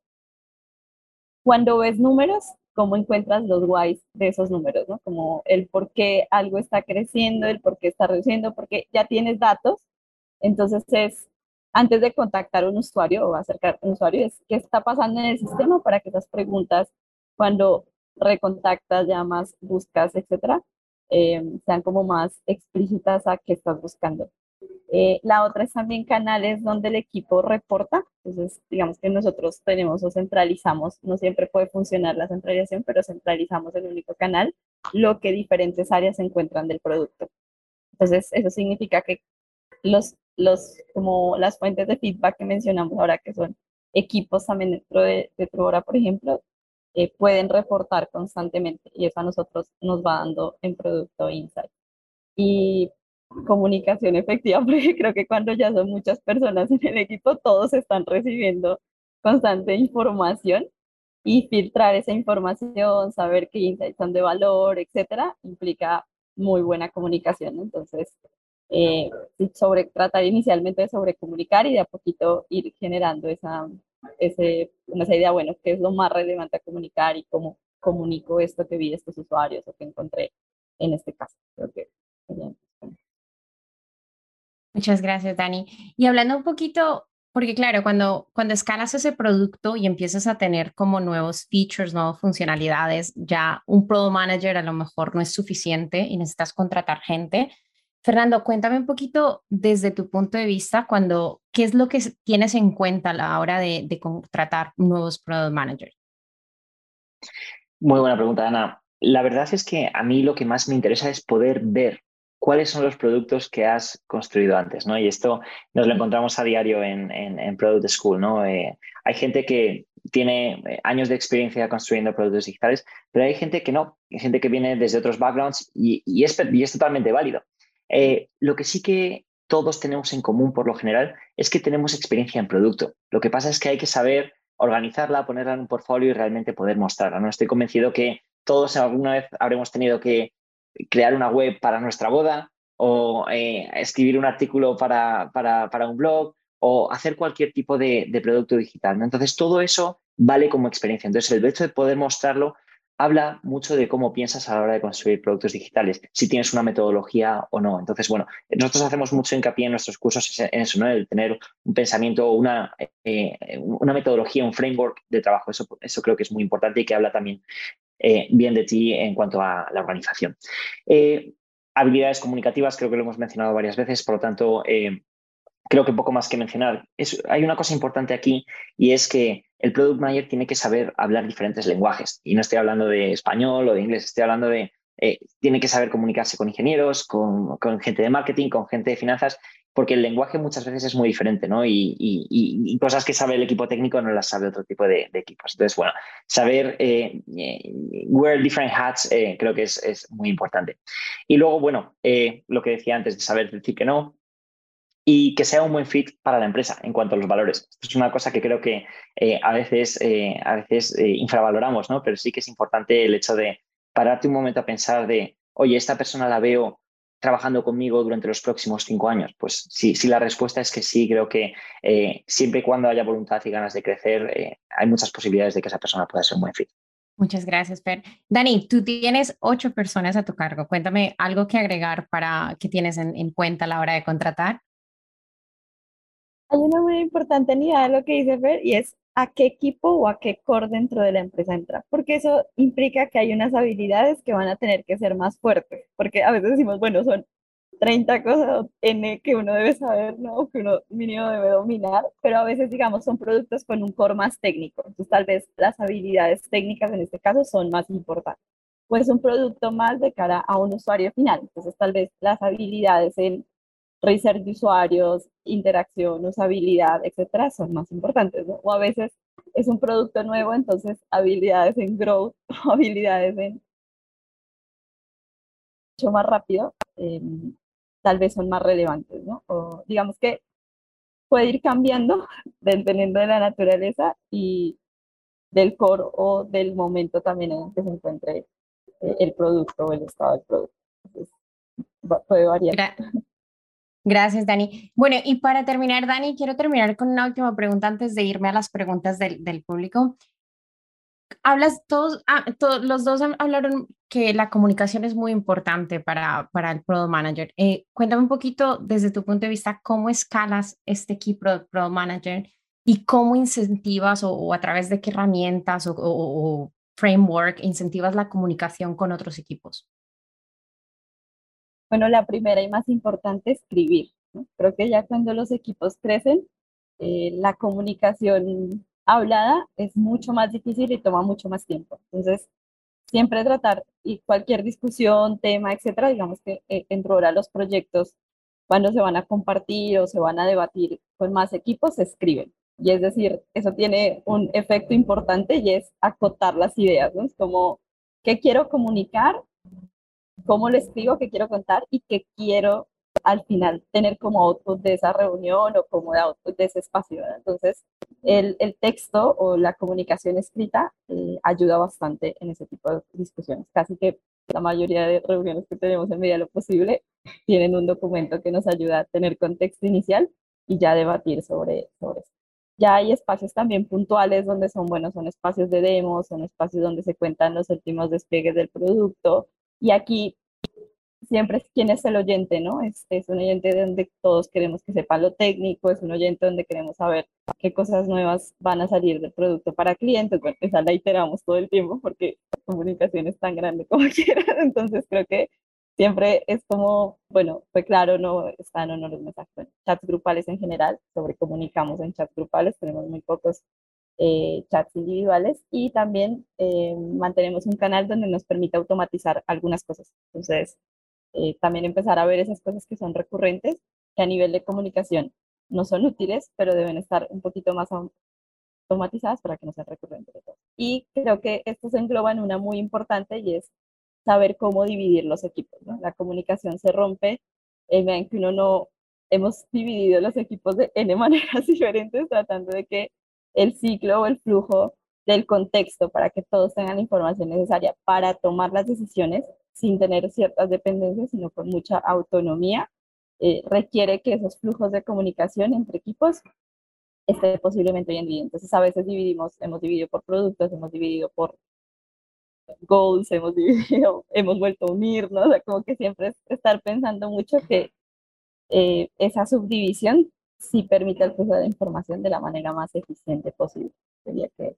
cuando ves números, cómo encuentras los whys de esos números, ¿no? Como el por qué algo está creciendo, el por qué está reduciendo, porque ya tienes datos. Entonces es, antes de contactar a un usuario o acercar a un usuario, es qué está pasando en el sistema para que esas preguntas, cuando recontactas, llamas, buscas, etcétera, eh, sean como más explícitas a qué estás buscando. Eh, la otra es también canales donde el equipo reporta. Entonces, digamos que nosotros tenemos o centralizamos, no siempre puede funcionar la centralización, pero centralizamos el único canal, lo que diferentes áreas encuentran del producto. Entonces, eso significa que los, los, como las fuentes de feedback que mencionamos ahora, que son equipos también dentro de, de por ejemplo, eh, pueden reportar constantemente y eso a nosotros nos va dando en Producto Insight. Y comunicación efectiva, porque creo que cuando ya son muchas personas en el equipo, todos están recibiendo constante información y filtrar esa información, saber qué insights son de valor, etcétera, implica muy buena comunicación. Entonces, eh, sobre, tratar inicialmente de sobre comunicar y de a poquito ir generando esa, ese, esa idea, bueno, qué es lo más relevante a comunicar y cómo comunico esto que vi de estos usuarios o que encontré en este caso. Creo que Muchas gracias, Dani. Y hablando un poquito, porque claro, cuando, cuando escalas ese producto y empiezas a tener como nuevos features, nuevas funcionalidades, ya un product manager a lo mejor no es suficiente y necesitas contratar gente. Fernando, cuéntame un poquito desde tu punto de vista, cuando, ¿qué es lo que tienes en cuenta a la hora de, de contratar nuevos product managers? Muy buena pregunta, Ana. La verdad es que a mí lo que más me interesa es poder ver cuáles son los productos que has construido antes, ¿no? Y esto nos lo encontramos a diario en, en, Product School, ¿no? Eh, hay gente que tiene eh, años de experiencia construyendo productos digitales, pero hay gente que no, hay gente que viene desde otros backgrounds y, y, es, y es totalmente válido. Eh, lo que sí que todos tenemos en común por lo general es que tenemos experiencia en producto. Lo que pasa es que hay que saber organizarla, ponerla en un portfolio y realmente poder mostrarla. ¿no? Estoy convencido que todos alguna vez habremos tenido que crear una web para nuestra boda o eh, escribir un artículo para, para, un blog o hacer cualquier tipo de, producto digital. Entonces, todo eso vale como experiencia. Entonces, el hecho de poder mostrarlo habla mucho de cómo piensas a la hora de construir productos digitales, si tienes una metodología o no. Entonces, bueno, nosotros hacemos mucho hincapié en nuestros cursos en eso, ¿no? El tener un pensamiento, una, eh, una metodología, un framework de trabajo. Eso, eso creo que es muy importante y que habla también eh, bien de ti en cuanto a la organización. Eh, habilidades comunicativas, creo que lo hemos mencionado varias veces, por lo tanto, creo que poco más que mencionar. hay una cosa importante aquí y es que el product manager tiene que saber hablar diferentes lenguajes. Y no estoy hablando de español o de inglés, estoy hablando de, eh, tiene que saber comunicarse con ingenieros, con, gente de marketing, con gente de finanzas, porque el lenguaje muchas veces es muy diferente, ¿no? Y, cosas que sabe el equipo técnico no las sabe otro tipo de, equipos. Entonces, bueno, saber eh, eh, wear different hats creo que es, es, muy importante. Y luego, bueno, lo que decía antes de saber decir que no, y que sea un buen fit para la empresa en cuanto a los valores. Esto es una cosa que creo que eh, a veces, eh, a veces eh, infravaloramos, ¿no? pero sí que es importante el hecho de pararte un momento a pensar de, oye, esta persona la veo trabajando conmigo durante los próximos cinco años? Pues sí, si la respuesta es que sí, creo que siempre y cuando haya voluntad y ganas de crecer, hay muchas posibilidades de que esa persona pueda ser un buen fit. Muchas gracias, Per. Dani, tú tienes ocho personas a tu cargo. Cuéntame algo que agregar para que tienes en, en cuenta a la hora de contratar. Hay una muy importante unidad de lo que dice Fer y es a qué equipo o a qué core dentro de la empresa entra, porque eso implica que hay unas habilidades que van a tener que ser más fuertes, porque a veces decimos, bueno, son 30 cosas N que uno debe saber, ¿no? Que uno mínimo debe dominar, pero a veces, digamos, son productos con un core más técnico, entonces tal vez las habilidades técnicas en este caso son más importantes. Pues un producto más de cara a un usuario final, entonces tal vez las habilidades en research de usuarios, interacción, usabilidad, etcétera, son más importantes, ¿no? O a veces es un producto nuevo, entonces habilidades en growth o habilidades en mucho más rápido, em, tal vez son más relevantes, ¿no? O digamos que puede ir cambiando dependiendo de la naturaleza y del core o del momento también en el que se encuentre eh, el producto o el estado del producto. Entonces, puede variar. Gracias, Dani. Bueno, y para terminar, Dani, quiero terminar con una última pregunta antes de irme a las preguntas del, público. Hablas todos, ah, los dos hablaron que la comunicación es muy importante para, para el Product Manager. Eh, cuéntame un poquito desde tu punto de vista cómo escalas este equipo de Product Manager y cómo incentivas o, a través de qué herramientas o framework incentivas la comunicación con otros equipos. Bueno, la primera y más importante, escribir. Creo que ya cuando los equipos crecen, eh, la comunicación hablada es mucho más difícil y toma mucho más tiempo. Entonces, siempre tratar y cualquier discusión, tema, etcétera, digamos que eh, dentro de los proyectos, cuando se van a compartir o se van a debatir con más equipos, se escriben. Y es decir, eso tiene un efecto importante y es acotar las ideas, ¿no? Es como, ¿qué quiero comunicar? ¿Cómo lo escribo? ¿Qué quiero contar? Y qué quiero al final tener como output de esa reunión o como de output de ese espacio. Entonces, el, el, texto o la comunicación escrita eh, ayuda bastante en ese tipo de discusiones. Casi que la mayoría de reuniones que tenemos en medida de lo posible tienen un documento que nos ayuda a tener contexto inicial y ya debatir sobre, sobre eso. Ya hay espacios también puntuales donde son buenos, son espacios de demos, son espacios donde se cuentan los últimos despliegues del producto. Y aquí siempre es quién es el oyente, ¿no? Es, es un oyente donde todos queremos que sepa lo técnico, es un oyente donde queremos saber qué cosas nuevas van a salir del producto para clientes. Bueno, esa la iteramos todo el tiempo porque la comunicación es tan grande como quieran. Entonces creo que siempre es como, bueno, fue claro, no están o no los mensajes. chats grupales en general, sobre comunicamos en chats grupales, tenemos muy pocos eh, chats individuales y también eh, mantenemos un canal donde nos permite automatizar algunas cosas. Entonces, eh, también empezar a ver esas cosas que son recurrentes, que a nivel de comunicación no son útiles, pero deben estar un poquito más automatizadas para que no sean recurrentes. Y creo que esto se engloba en una muy importante y es saber cómo dividir los equipos. La comunicación se rompe en que uno no hemos dividido los equipos de N maneras diferentes, tratando de que el ciclo o el flujo del contexto para que todos tengan la información necesaria para tomar las decisiones sin tener ciertas dependencias, sino con mucha autonomía, eh, requiere que esos flujos de comunicación entre equipos estén posiblemente bien divididos. Entonces, a veces dividimos, hemos dividido por productos, hemos dividido por goals, hemos dividido, hemos vuelto a unirnos, o sea, como que siempre es estar pensando mucho que eh, esa subdivisión sí permite el flujo de información de la manera más eficiente posible. Sería que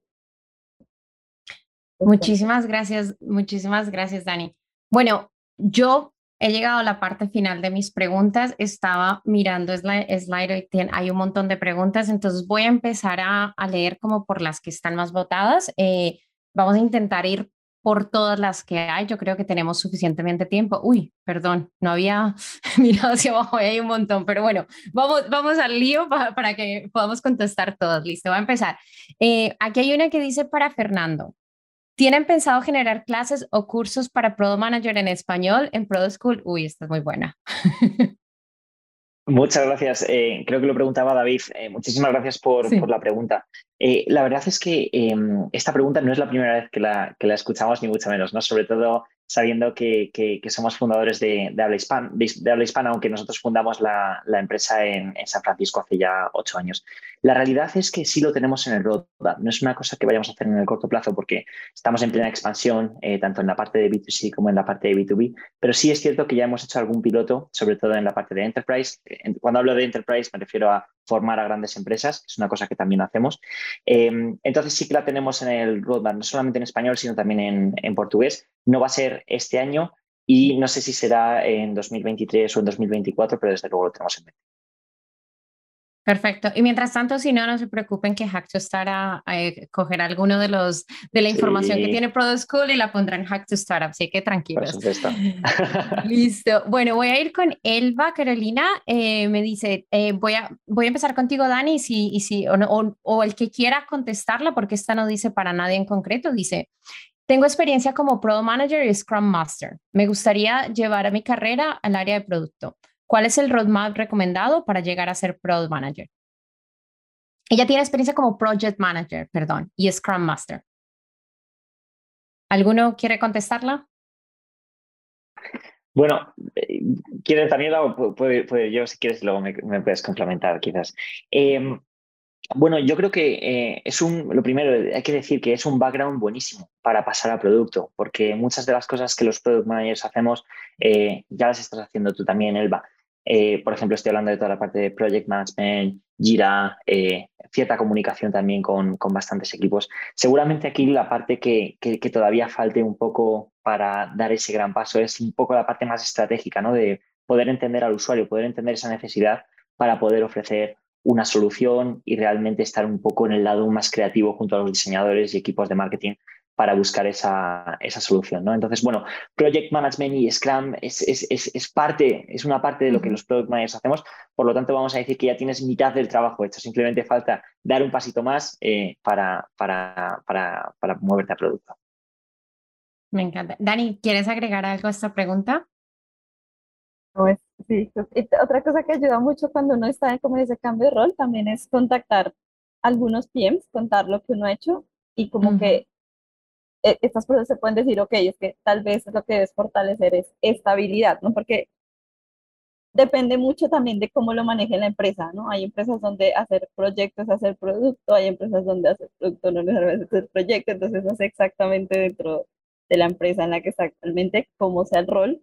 Muchísimas gracias, muchísimas gracias, Dani. Bueno, yo he llegado a la parte final de mis preguntas. Estaba mirando slide, y hay un montón de preguntas, entonces voy a empezar a, leer como por las que están más votadas. Eh, vamos a intentar ir por todas las que hay. Yo creo que tenemos suficientemente tiempo. Uy, perdón, no había mirado hacia abajo, hay un montón, pero bueno, vamos, vamos al lío para, que podamos contestar todas. Listo, voy a empezar. Eh, aquí hay una que dice para Fernando. ¿Tienen pensado generar clases o cursos para Product Manager en español en Product School? Uy, esta es muy buena. Muchas gracias. Eh, creo que lo preguntaba David. Eh, muchísimas gracias por, la pregunta. Eh, la verdad es que em, esta pregunta no es la primera vez que la, que la escuchamos, ni mucho menos, ¿no? Sobre todo sabiendo que, somos fundadores de, habla hispana, de, habla hispana, aunque nosotros fundamos la, empresa en, San Francisco hace ya ocho años. La realidad es que sí lo tenemos en el roadmap. No es una cosa que vayamos a hacer en el corto plazo porque estamos en plena expansión, eh, tanto en la parte de B2C como en la parte de B2B, pero sí es cierto que ya hemos hecho algún piloto, sobre todo en la parte de Enterprise. Cuando hablo de Enterprise me refiero a formar a grandes empresas, que es una cosa que también hacemos. Em, entonces sí que la tenemos en el roadmap, no solamente en español, sino también en, en portugués. No va a ser este año y no sé si será en 2023 o en 2024, pero desde luego lo tenemos en mente. Perfecto. Y mientras tanto, si no, no se preocupen que Hack to Start a, coger alguno de los de la información que tiene Product School y la pondrá en Hack to Start, así que tranquilos. Listo. Bueno, voy a ir con Elba Carolina. Eh, me dice, eh, voy, a, voy a empezar contigo, Dani, y si, y si, o, o el que quiera contestarla, porque esta no dice para nadie en concreto, dice, tengo experiencia como Product Manager y Scrum Master. Me gustaría llevar a mi carrera al área de producto. ¿Cuál es el roadmap recomendado para llegar a ser Product Manager? Ella tiene experiencia como Project Manager, perdón, y Scrum Master. ¿Alguno quiere contestarla? Bueno, eh, ¿quiere Daniela o yo si quieres luego me, puedes complementar quizás? Em, bueno, yo creo que eh, es un, lo primero, hay que decir que es un background buenísimo para pasar a producto, porque muchas de las cosas que los product managers hacemos eh, ya las estás haciendo tú también, Elba. Eh, por ejemplo, estoy hablando de toda la parte de project management, Jira, cierta comunicación también con, bastantes equipos. Seguramente aquí la parte que, todavía falte un poco para dar ese gran paso es un poco la parte más estratégica, ¿no? De poder entender al usuario, poder entender esa necesidad para poder ofrecer una solución y realmente estar un poco en el lado más creativo junto a los diseñadores y equipos de marketing para buscar esa, esa solución. ¿no? Entonces, bueno, Project Management y Scrum es, es, es, parte, es una parte de lo que los Product Managers hacemos, por lo tanto vamos a decir que ya tienes mitad del trabajo hecho, simplemente falta dar un pasito más eh, para, para, para, para moverte a producto. Me encanta. Dani, ¿quieres agregar algo a esta pregunta? Pues, sí, otra cosa que ayuda mucho cuando uno está como en ese cambio de rol también es contactar algunos PMs, contar lo que uno ha hecho y como que e, estas cosas se pueden decir, ok, es que tal vez lo que debes fortalecer es estabilidad, ¿no? Porque depende mucho también de cómo lo maneje la empresa, ¿no? Hay empresas donde hacer proyectos hacer producto, hay empresas donde hacer producto no necesariamente es hacer proyecto, entonces no sé exactamente dentro de la empresa en la que está actualmente cómo sea el rol,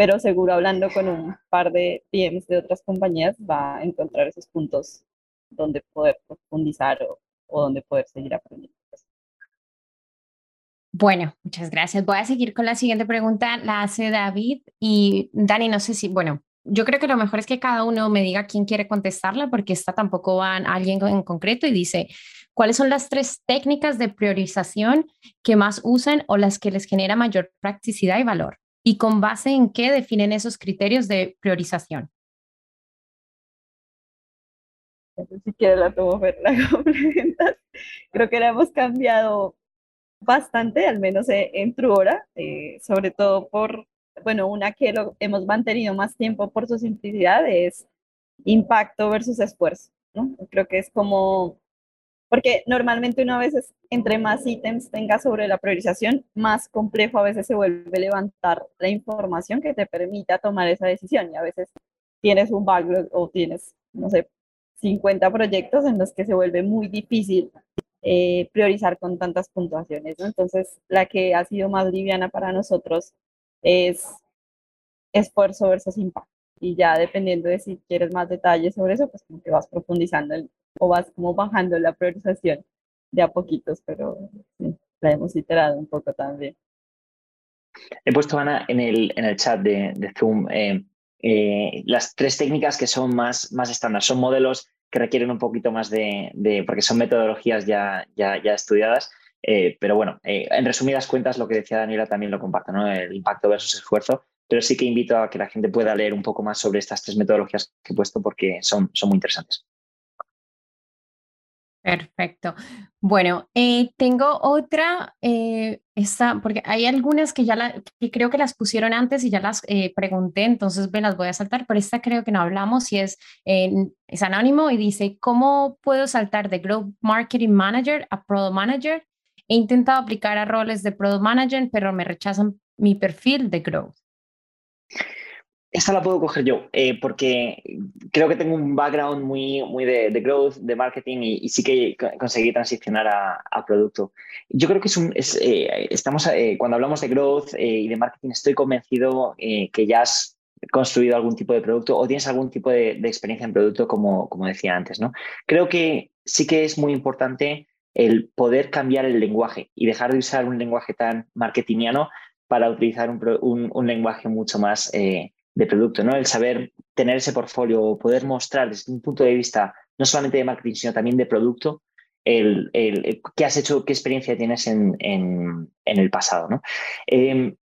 pero seguro hablando con un par de PMs de otras compañías va a encontrar esos puntos donde poder profundizar o, donde poder seguir aprendiendo. Bueno, muchas gracias. Voy a seguir con la siguiente pregunta. La hace David y Dani, no sé si, bueno, yo creo que lo mejor es que cada uno me diga quién quiere contestarla porque esta tampoco va a alguien en concreto y dice, ¿cuáles son las tres técnicas de priorización que más usan o las que les genera mayor practicidad y valor? ¿Y con base en qué definen esos criterios de priorización? Si quieres la tomo ver la Creo que la hemos cambiado bastante, al menos e, en Truora, eh, sobre todo por, bueno, una que lo hemos mantenido más tiempo por su simplicidad es impacto versus esfuerzo, ¿no? Creo que es como, porque normalmente uno a veces, entre más ítems tenga sobre la priorización, más complejo a veces se vuelve levantar la información que te permita tomar esa decisión y a veces tienes un backlog o tienes, no sé, 50 proyectos en los que se vuelve muy difícil eh, priorizar con tantas puntuaciones, ¿no? Entonces, la que ha sido más liviana para nosotros es esfuerzo versus impacto. Y ya dependiendo de si quieres más detalles sobre eso, pues como que vas profundizando o vas como bajando la priorización de a poquitos, pero sí, la hemos iterado un poco también. He puesto, Ana, en el, en el chat de, de Zoom eh, eh, las tres técnicas que son más, más estándar. Son modelos que requieren un poquito más de, porque son metodologías ya, ya, estudiadas. Eh, pero bueno, eh, en resumidas cuentas, lo que decía Daniela también lo comparto, ¿no? El impacto versus esfuerzo. Pero sí que invito a que la gente pueda leer un poco más sobre estas tres metodologías que he puesto porque son, son muy interesantes. Perfecto. Bueno, eh, tengo otra, eh, esta, porque hay algunas que ya la, que creo que las pusieron antes y ya las eh, pregunté, entonces me las voy a saltar, pero esta creo que no hablamos y es, es anónimo y dice, ¿cómo puedo saltar de Growth Marketing Manager a Product Manager? He intentado aplicar a roles de Product Manager, pero me rechazan mi perfil de Growth. Esta la puedo coger yo, eh, porque creo que tengo un background muy, muy de, growth, de marketing y, sí que conseguí transicionar a, producto. Yo creo que es un, eh, estamos, eh, cuando hablamos de growth y de marketing, estoy convencido que ya has construido algún tipo de producto o tienes algún tipo de, experiencia en producto, como, como decía antes. ¿no? Creo que sí que es muy importante el poder cambiar el lenguaje y dejar de usar un lenguaje tan marketingiano para utilizar un, un, lenguaje mucho más de producto, ¿no? El saber tener ese portfolio, poder mostrar desde un punto de vista no solamente de marketing, sino también de producto, el, qué has hecho, qué experiencia tienes en, el pasado, ¿no? Em,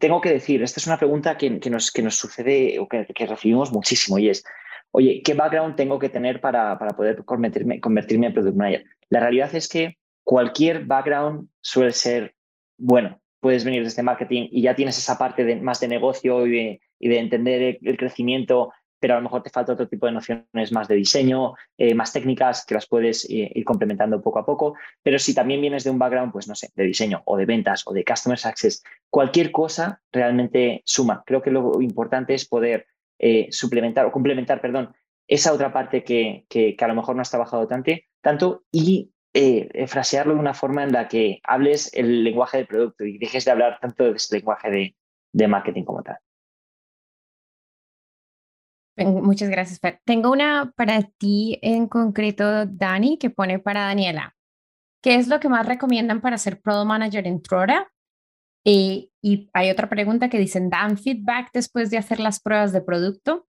tengo que decir, esta es una pregunta que, nos, que nos sucede o que, recibimos muchísimo y es, oye, ¿qué background tengo que tener para, para poder convertirme, convertirme en product manager? La realidad es que cualquier background suele ser bueno. Puedes venir desde marketing y ya tienes esa parte más de negocio y de, entender el, crecimiento, pero a lo mejor te falta otro tipo de nociones más de diseño, eh, más técnicas que las puedes eh, ir complementando poco a poco. Pero si también vienes de un background, pues no sé, de diseño o de ventas o de customer success, cualquier cosa realmente suma. Creo que lo importante es poder eh, suplementar o complementar, perdón, esa otra parte que, que, a lo mejor no has trabajado tanto, tanto y frasearlo de una forma en la que hables el lenguaje del producto y dejes de hablar tanto de ese lenguaje de marketing como tal. Muchas gracias, Tengo una para ti en concreto, Dani, que pone para Daniela. ¿Qué es lo que más recomiendan para ser Product Manager en Trora? Y, y hay otra pregunta que dicen, ¿dan feedback después de hacer las pruebas de producto?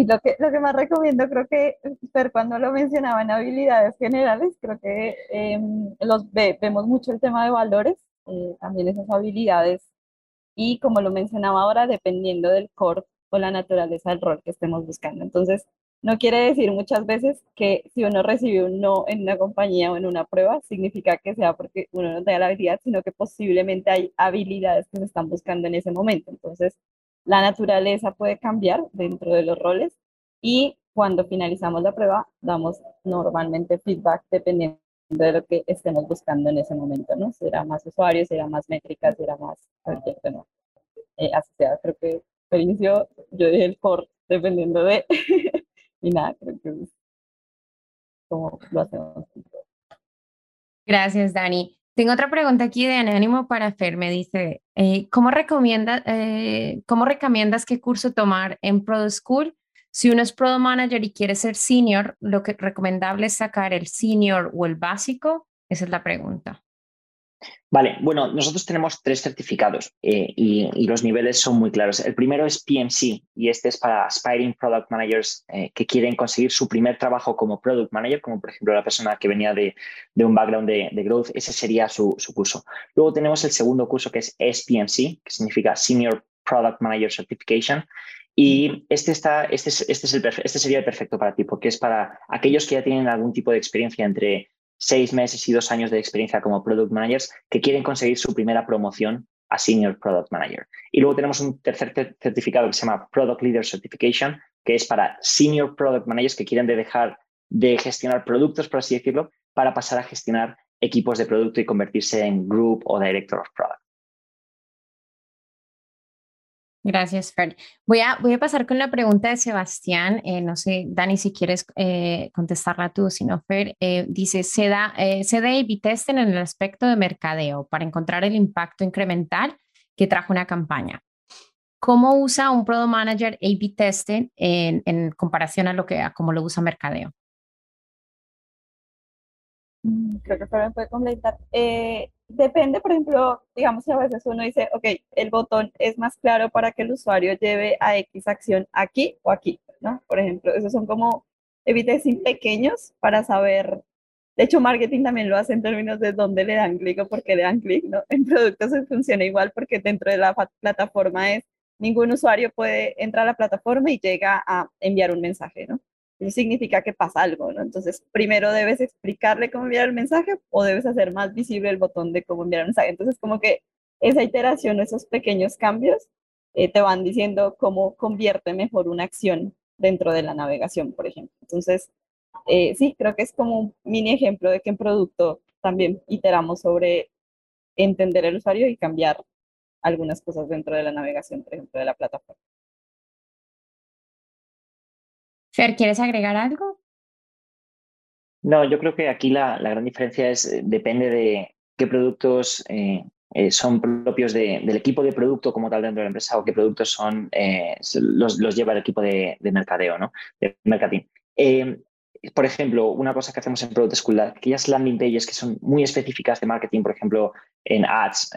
Sí, lo que, lo que más recomiendo, creo que, pero cuando lo mencionaba en habilidades generales, creo que em, los vemos mucho el tema de valores, eh, también esas habilidades, y como lo mencionaba ahora, dependiendo del core o la naturaleza del rol que estemos buscando. Entonces, no quiere decir muchas veces que si uno recibe un no en una compañía o en una prueba, significa que sea porque uno no tenga la habilidad, sino que posiblemente hay habilidades que se están buscando en ese momento. Entonces, la naturaleza puede cambiar dentro de los roles y cuando finalizamos la prueba damos normalmente feedback dependiendo de lo que estemos buscando en ese momento, ¿no? Será más usuarios, será más métricas, será más cualquier ¿no? Eh, asociado. Creo que al inicio yo dije el core dependiendo de y nada, creo que es como lo hacemos. Gracias, Dani. Tengo otra pregunta aquí de Anónimo para Fer. Me dice, eh, ¿cómo, recomienda, eh, ¿cómo recomiendas qué curso tomar en Product School? Si uno es Product Manager y quiere ser Senior, ¿lo que recomendable es sacar el Senior o el básico? Esa es la pregunta. Vale, bueno, nosotros tenemos tres certificados eh, y, los niveles son muy claros. El primero es PMC y este es para Aspiring Product Managers eh, que quieren conseguir su primer trabajo como Product Manager, como por ejemplo la persona que venía de, un background de, Growth, ese sería su, curso. Luego tenemos el segundo curso que es SPMC, que significa Senior Product Manager Certification. Y este, está, este, este, es el, este sería el perfecto para ti, porque es para aquellos que ya tienen algún tipo de experiencia entre seis meses y dos años de experiencia como product managers que quieren conseguir su primera promoción a Senior Product Manager. Y luego tenemos un tercer certificado que se llama Product Leader Certification, que es para Senior Product Managers que quieren dejar de gestionar productos, por así decirlo, para pasar a gestionar equipos de producto y convertirse en Group o Director of Product. Gracias, Fer. Voy a, voy a pasar con la pregunta de Sebastián. Eh, no sé, Dani, si quieres eh, contestarla tú, si no, Fer. Eh, dice, se da, se da A-B testing en el aspecto de mercadeo para encontrar el impacto incremental que trajo una campaña. ¿Cómo usa un Product Manager A-B testing en, en, comparación a lo que a cómo lo usa mercadeo? Mm, creo que Fer me puede completar depende, por ejemplo, digamos que a veces uno dice, ok, el botón es más claro para que el usuario lleve a X acción aquí o aquí, ¿no? Por ejemplo, esos son como evites pequeños para saber. De hecho, marketing también lo hace en términos de dónde le dan clic o por qué le dan clic, ¿no? En productos funciona igual porque dentro de la plataforma es ningún usuario puede entrar a la plataforma y llega a enviar un mensaje, ¿no? Significa que pasa algo, ¿no? Entonces, primero debes explicarle cómo enviar el mensaje o debes hacer más visible el botón de cómo enviar el mensaje. Entonces, como que esa iteración, esos pequeños cambios, eh, te van diciendo cómo convierte mejor una acción dentro de la navegación, por ejemplo. Entonces, eh, sí, creo que es como un mini ejemplo de que en producto también iteramos sobre entender el usuario y cambiar algunas cosas dentro de la navegación, por ejemplo, de la plataforma. ¿Quieres agregar algo? No, yo creo que aquí la, gran diferencia es, eh, depende de qué productos eh, eh, son propios del equipo de producto como tal dentro de la empresa o qué productos son los, lleva el equipo de, mercadeo, ¿no? De marketing. por ejemplo, una cosa que hacemos en Product School, aquellas landing pages que son muy específicas de marketing, por ejemplo, en ads,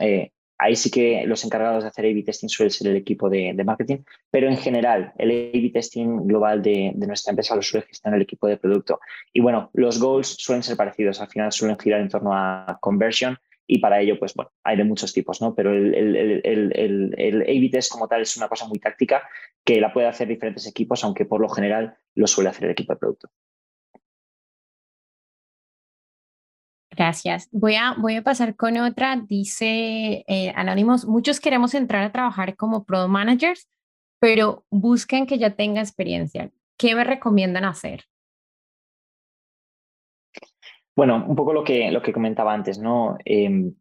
Ahí sí que los encargados de hacer A-B testing suele ser el equipo de, marketing, pero en general el A-B testing global de, nuestra empresa lo suele gestionar el equipo de producto. Y bueno, los goals suelen ser parecidos, al final suelen girar en torno a conversion y para ello, pues bueno, hay de muchos tipos, ¿no? Pero el, el, A-B test como tal es una cosa muy táctica que la puede hacer diferentes equipos, aunque por lo general lo suele hacer el equipo de producto. Gracias. Voy a, voy a pasar con otra. Dice eh, Anónimos, muchos queremos entrar a trabajar como product managers, pero busquen que ya tenga experiencia. ¿Qué me recomiendan hacer? Bueno, un poco lo que, lo que comentaba antes, ¿no? Em,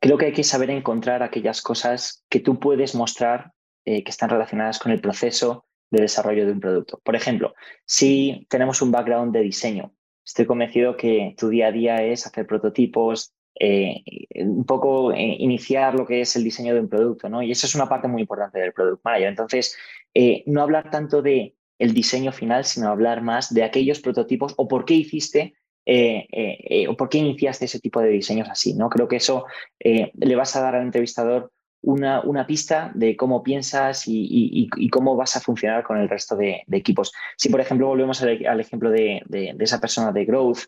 creo que hay que saber encontrar aquellas cosas que tú puedes mostrar eh, que están relacionadas con el proceso de desarrollo de un producto. Por ejemplo, si tenemos un background de diseño, estoy convencido que tu día a día es hacer prototipos, eh, un poco eh, iniciar lo que es el diseño de un producto, ¿no? Y eso es una parte muy importante del Product Manager. Entonces, eh, no hablar tanto de el diseño final, sino hablar más de aquellos prototipos o por qué hiciste o por qué iniciaste ese tipo de diseños así, ¿no? Creo que eso le vas a dar al entrevistador una, una pista de cómo piensas y, cómo vas a funcionar con el resto de, equipos. Si, por ejemplo, volvemos al, ejemplo de, esa persona de growth,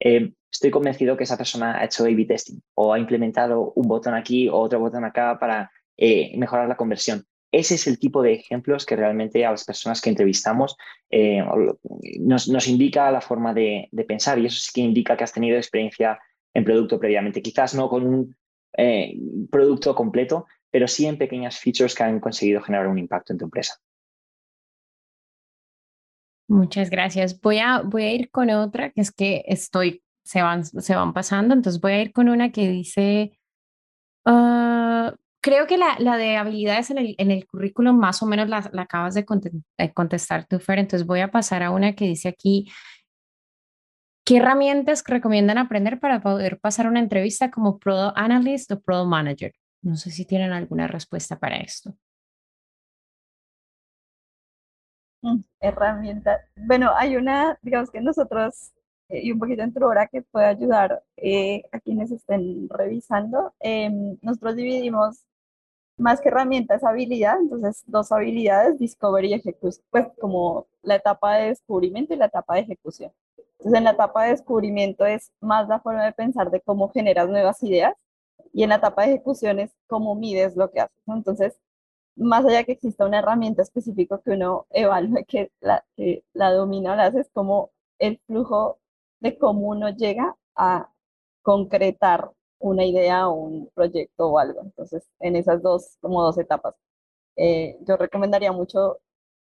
eh, estoy convencido que esa persona ha hecho A-B testing o ha implementado un botón aquí o otro botón acá para eh, mejorar la conversión. Ese es el tipo de ejemplos que realmente a las personas que entrevistamos eh, nos, indica la forma de, pensar y eso sí que indica que has tenido experiencia en producto previamente. Quizás no con un producto completo, pero sí en pequeñas features que han conseguido generar un impacto en tu empresa. Muchas gracias. Voy a, voy a ir con otra, que es que estoy, se van, se van pasando, entonces voy a ir con una que dice, ah, creo que la, la, de habilidades en el, en el currículum más o menos la, acabas de, contestar tú, Fer, entonces voy a pasar a una que dice aquí, ¿qué herramientas recomiendan aprender para poder pasar una entrevista como Product Analyst o Product Manager? No sé si tienen alguna respuesta para esto. Mm, herramienta. Bueno, hay una, digamos que nosotros, eh, y un poquito dentro ahora que puede ayudar eh, a quienes estén revisando, em, nosotros dividimos más que herramientas, habilidad, entonces dos habilidades, discovery y ejecución, pues como la etapa de descubrimiento y la etapa de ejecución. Entonces en la etapa de descubrimiento es más la forma de pensar de cómo generas nuevas ideas y en la etapa de ejecución es cómo mides lo que haces. Entonces, más allá que exista una herramienta específica que uno evalúe que la, que la domina o la hace, es como el flujo de cómo uno llega a concretar una idea o un proyecto o algo. Entonces, en esas dos, como dos etapas, eh, yo recomendaría mucho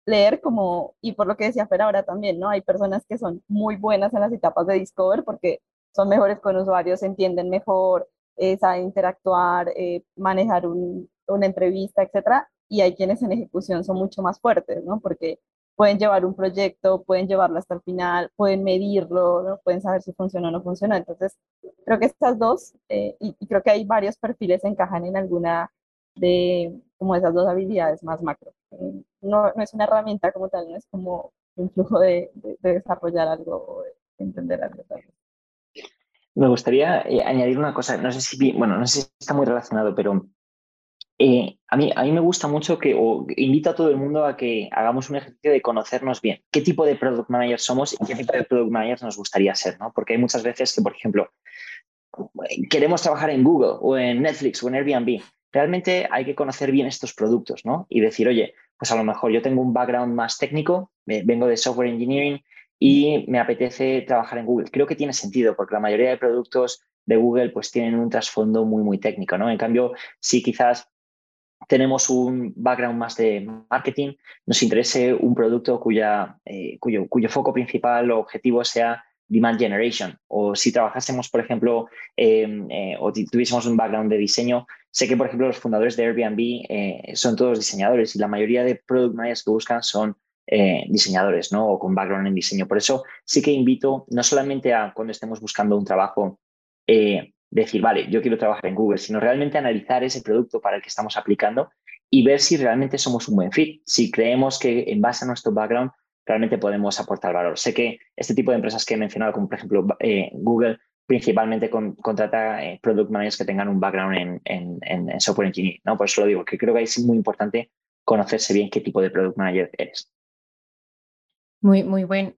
leer como, y por lo que decía Fer ahora también, ¿no? Hay personas que son muy buenas en las etapas de Discover porque son mejores con usuarios, entienden mejor, eh, interactuar, manejar una entrevista, etcétera, y hay quienes en ejecución son mucho más fuertes, ¿no? Porque pueden llevar un proyecto, pueden llevarlo hasta el final, pueden medirlo, pueden saber si funciona o no funciona. Entonces, creo que estas dos, eh, y, creo que hay varios perfiles que encajan en alguna de como esas dos habilidades más macro. Eh, no, no, es una herramienta como tal, no es como un flujo de, desarrollar algo de entender algo. Me gustaría eh, añadir una cosa, no sé si, bueno, no sé si está muy relacionado, pero eh, a, mí, a mí me gusta mucho que, o invito a todo el mundo a que hagamos un ejercicio de conocernos bien. ¿Qué tipo de product manager somos y qué tipo de product manager nos gustaría ser? ¿no? Porque hay muchas veces que, por ejemplo, queremos trabajar en Google o en Netflix o en Airbnb. Realmente hay que conocer bien estos productos ¿no? y decir, oye, pues a lo mejor yo tengo un background más técnico, vengo de software engineering y me apetece trabajar en Google. Creo que tiene sentido porque la mayoría de productos de Google pues tienen un trasfondo muy, muy técnico, ¿no? En cambio, si quizás tenemos un background más de marketing, nos interese un producto cuya, eh, cuyo, cuyo, foco principal o objetivo sea demand generation. O si trabajásemos, por ejemplo, em, eh, o tuviésemos un background de diseño, sé que, por ejemplo, los fundadores de Airbnb eh, son todos diseñadores y la mayoría de product managers que buscan son diseñadores, ¿no? O con background en diseño. Por eso sí que invito no solamente a cuando estemos buscando un trabajo decir, vale, yo quiero trabajar en Google, sino realmente analizar ese producto para el que estamos aplicando y ver si realmente somos un buen fit, si creemos que en base a nuestro background realmente podemos aportar valor. Sé que este tipo de empresas que he mencionado, como por ejemplo eh, Google, principalmente contrata eh, product managers que tengan un background en, software engineering, ¿no? Por eso lo digo, que creo que es muy importante conocerse bien qué tipo de product manager eres. Muy, muy buen,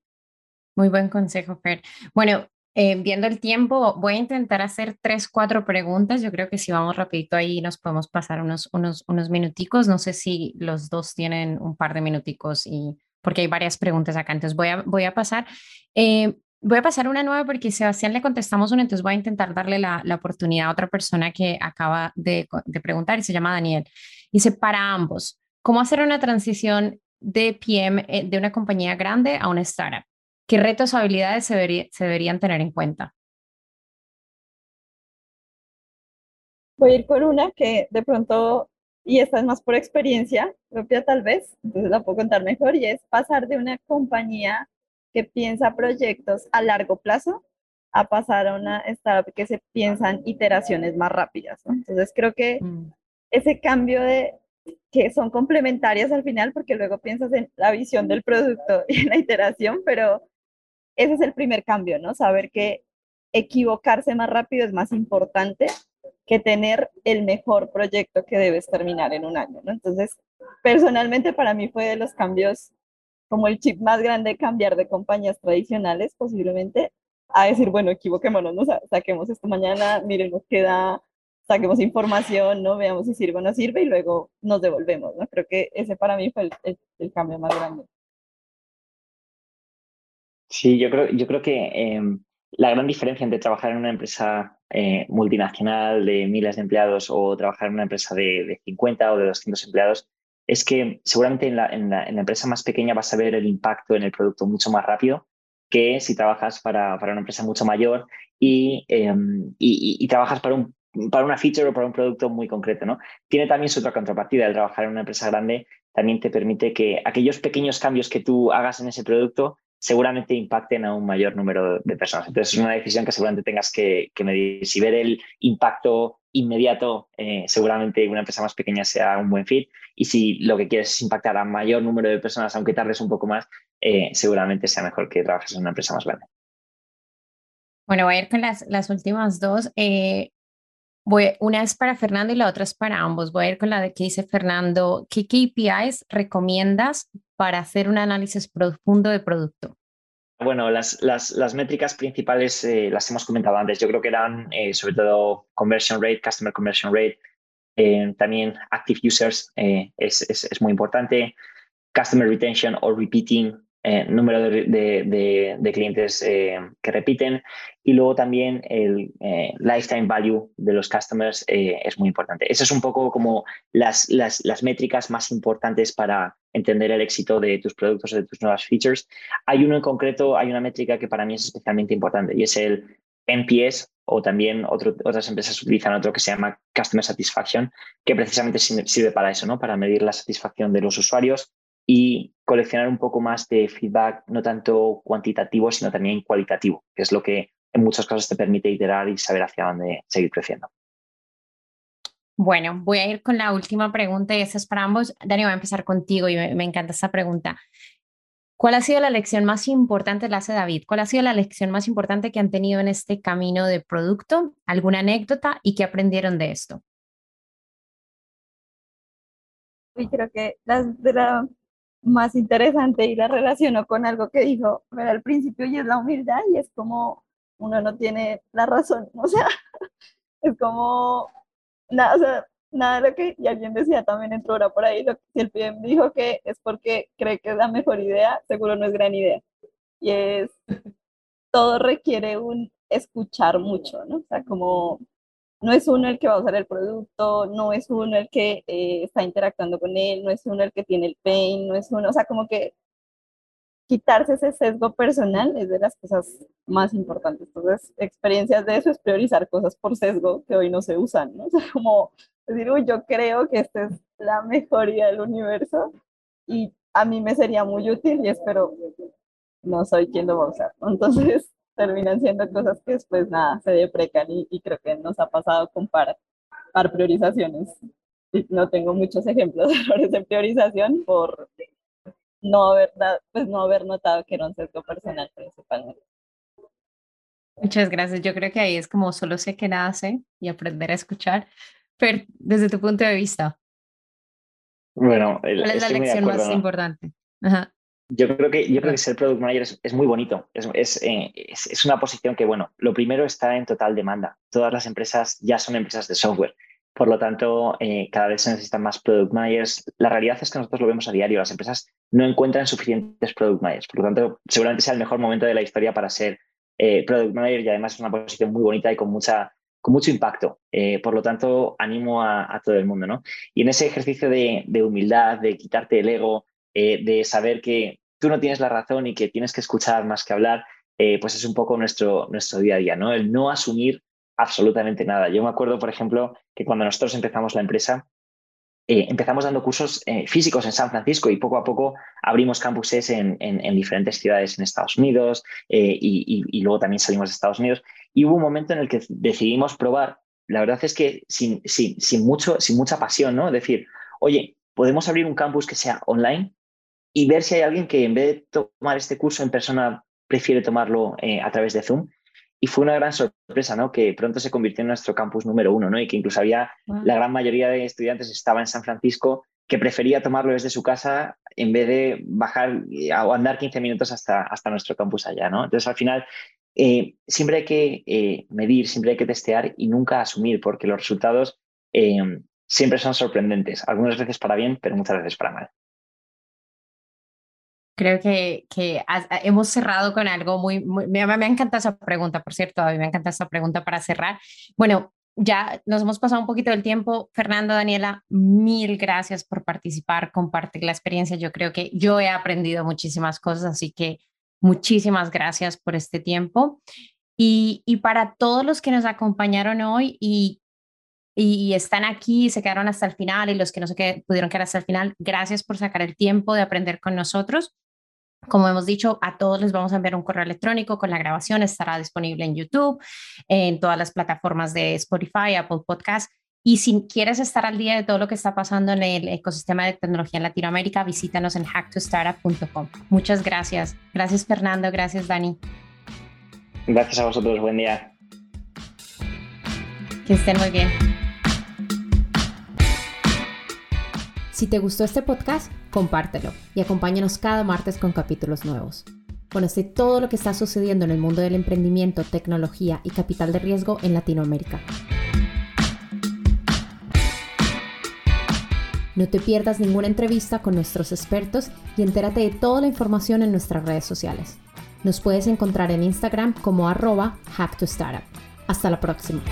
muy buen consejo, Fer. Bueno, eh, viendo el tiempo, voy a intentar hacer tres, cuatro preguntas. Yo creo que si vamos rapidito ahí nos podemos pasar unos, unos, unos minuticos. No sé si los dos tienen un par de minuticos y porque hay varias preguntas acá. Entonces voy a, voy a pasar. Eh, voy a pasar una nueva porque Sebastián le contestamos una, entonces voy a intentar darle la, la oportunidad a otra persona que acaba de, de preguntar y se llama Daniel. Dice, para ambos, ¿cómo hacer una transición de PM eh, de una compañía grande a una startup? ¿Qué retos o habilidades se, deberían tener en cuenta? Voy a ir con una que de pronto, y esta es más por experiencia propia tal vez, entonces la puedo contar mejor, y es pasar de una compañía que piensa proyectos a largo plazo a pasar a una startup que se piensan iteraciones más rápidas. Entonces creo que mm. ese cambio de que son complementarias al final, porque luego piensas en la visión del producto y en la iteración, pero ese es el primer cambio, ¿no? Saber que equivocarse más rápido es más importante que tener el mejor proyecto que debes terminar en un año, ¿no? Entonces, personalmente para mí fue de los cambios, como el chip más grande, cambiar de compañías tradicionales posiblemente a decir, bueno, equivoquémonos, ¿no? saquemos esto mañana, miremos qué da, saquemos información, ¿no? Veamos si sirve o no sirve y luego nos devolvemos, ¿no? Creo que ese para mí fue el, cambio más grande. Sí, yo creo, yo creo que em, la gran diferencia entre trabajar en una empresa eh, multinacional de miles de empleados o trabajar en una empresa de, de 50 o de 200 empleados es que seguramente en la, en, la, en la, empresa más pequeña vas a ver el impacto en el producto mucho más rápido que si trabajas para, para una empresa mucho mayor y, em, y, y, trabajas para, un, para una feature o para un producto muy concreto. ¿no? Tiene también su otra contrapartida. El trabajar en una empresa grande también te permite que aquellos pequeños cambios que tú hagas en ese producto seguramente impacten a un mayor número de personas. Entonces es una decisión que seguramente tengas que, medir. Si ver el impacto inmediato, eh, seguramente una empresa más pequeña sea un buen fit. Y si lo que quieres es impactar a mayor número de personas, aunque tardes un poco más, eh, seguramente sea mejor que trabajes en una empresa más grande. Bueno, voy a ir con las, últimas dos. Eh, voy, una es para Fernando y la otra es para ambos. Voy a ir con la de que dice Fernando. ¿Qué KPIs recomiendas para hacer un análisis profundo de producto? Bueno, las, las, las métricas principales eh, las hemos comentado antes. Yo creo que eran eh, sobre todo conversion rate, customer conversion rate, eh, también active users es, es, es, muy importante, customer retention o repeating eh, número de, clientes eh, que repiten y luego también el eh, lifetime value de los customers es muy importante. Esas es un poco como las, las, las, métricas más importantes para entender el éxito de tus productos o de tus nuevas features. Hay uno en concreto, hay una métrica que para mí es especialmente importante y es el NPS o también otras empresas utilizan otro que se llama Customer Satisfaction, que precisamente sirve para eso, ¿no? para medir la satisfacción de los usuarios y coleccionar un poco más de feedback, no tanto cuantitativo, sino también cualitativo, que es lo que en muchos casos te permite iterar y saber hacia dónde seguir creciendo. Bueno, voy a ir con la última pregunta y esa es para ambos. Dani, voy a empezar contigo y me, encanta esta pregunta. ¿Cuál ha sido la lección más importante, la hace David? ¿Cuál ha sido la lección más importante que han tenido en este camino de producto? ¿Alguna anécdota y qué aprendieron de esto? Y creo que de la más interesante y la relaciono con algo que dijo al principio y es la humildad y es como uno no tiene la razón, o sea, es como nada, o sea, nada de lo que, y alguien decía también entró ahora por ahí, lo, si el PM dijo que es porque cree que es la mejor idea, seguro no es gran idea. Y es, todo requiere un escuchar mucho, ¿no? O sea, como no es uno el que va a usar el producto, no es uno el que eh, está interactuando con él, no es uno el que tiene el pain, no es uno, o sea, como que quitarse ese sesgo personal es de las cosas más importantes. Entonces, experiencias de eso es priorizar cosas por sesgo que hoy no se usan, ¿no? O sea, como decir, uy, yo creo que esta es la mejoría del universo y a mí me sería muy útil y espero no soy quien lo va a usar. Entonces, terminan siendo cosas que después nada, se deprecan y, y creo que nos ha pasado con par, par priorizaciones. Y no tengo muchos ejemplos de errores de priorización por no haber, pues no haber notado que era un sesgo personal principalmente. Muchas gracias. Yo creo que ahí es como solo sé que nada sé y aprender a escuchar. Pero desde tu punto de vista. Bueno, ¿cuál es la lección más importante? Ajá. Yo creo que, yo creo que ser product manager es, muy bonito. Eh, es, es, una posición que, bueno, lo primero está en total demanda. Todas las empresas ya son empresas de software. Por lo tanto, eh, cada vez se necesitan más product managers. La realidad es que nosotros lo vemos a diario. Las empresas no encuentran suficientes product managers. Por lo tanto, seguramente sea el mejor momento de la historia para ser eh, product manager y además es una posición muy bonita y con mucha con mucho impacto. por lo tanto, animo a, todo el mundo. ¿no? Y en ese ejercicio de humildad, de quitarte el ego, eh, de saber que tú no tienes la razón y que tienes que escuchar más que hablar, eh, pues es un poco nuestro, nuestro día a día, ¿no? El no asumir absolutamente nada. Yo me acuerdo, por ejemplo, que cuando nosotros empezamos la empresa, eh, empezamos dando cursos físicos en San Francisco y poco a poco abrimos campuses en, diferentes ciudades en Estados Unidos y, luego también salimos de Estados Unidos. Y hubo un momento en el que decidimos probar, la verdad es que sin, sin, sin, mucho, sin mucha pasión, ¿no? Decir, oye, podemos abrir un campus que sea online y ver si hay alguien que en vez de tomar este curso en persona prefiere tomarlo eh, a través de Zoom. y fue una gran sorpresa, ¿no? Que pronto se convirtió en nuestro campus número uno, ¿no? Y que incluso había, la gran mayoría de estudiantes estaba en San Francisco, que prefería tomarlo desde su casa en vez de bajar o andar 15 minutos hasta, hasta nuestro campus allá, ¿no? Entonces, al final, eh, siempre hay que eh, medir, siempre hay que testear y nunca asumir, porque los resultados eh, siempre son sorprendentes, algunas veces para bien, pero muchas veces para mal. Creo que, que hemos cerrado con algo muy, muy me, me encanta esa pregunta, por cierto, a mí me encanta esa pregunta para cerrar. Bueno, ya nos hemos pasado un poquito del tiempo. Fernando, Daniela, mil gracias por participar, compartir la experiencia. Yo creo que yo he aprendido muchísimas cosas, así que muchísimas gracias por este tiempo. Y, y para todos los que nos acompañaron hoy y, y, están aquí se quedaron hasta el final y los que no se pudieron quedar hasta el final, gracias por sacar el tiempo de aprender con nosotros. Como hemos dicho, a todos les vamos a enviar un correo electrónico con la grabación. Estará disponible en YouTube, en todas las plataformas de Spotify, Apple Podcast. Y si quieres estar al día de todo lo que está pasando en el ecosistema de tecnología en Latinoamérica, visítanos en hacktostartup.com. Muchas gracias. Gracias Fernando, gracias Dani. Gracias a vosotros, buen día. Que estén muy bien. Si te gustó este podcast, compártelo y acompáñanos cada martes con capítulos nuevos. Conoce todo lo que está sucediendo en el mundo del emprendimiento, tecnología y capital de riesgo en Latinoamérica. No te pierdas ninguna entrevista con nuestros expertos y entérate de toda la información en nuestras redes sociales. Nos puedes encontrar en Instagram como arroba hacktostartup. Hasta la próxima.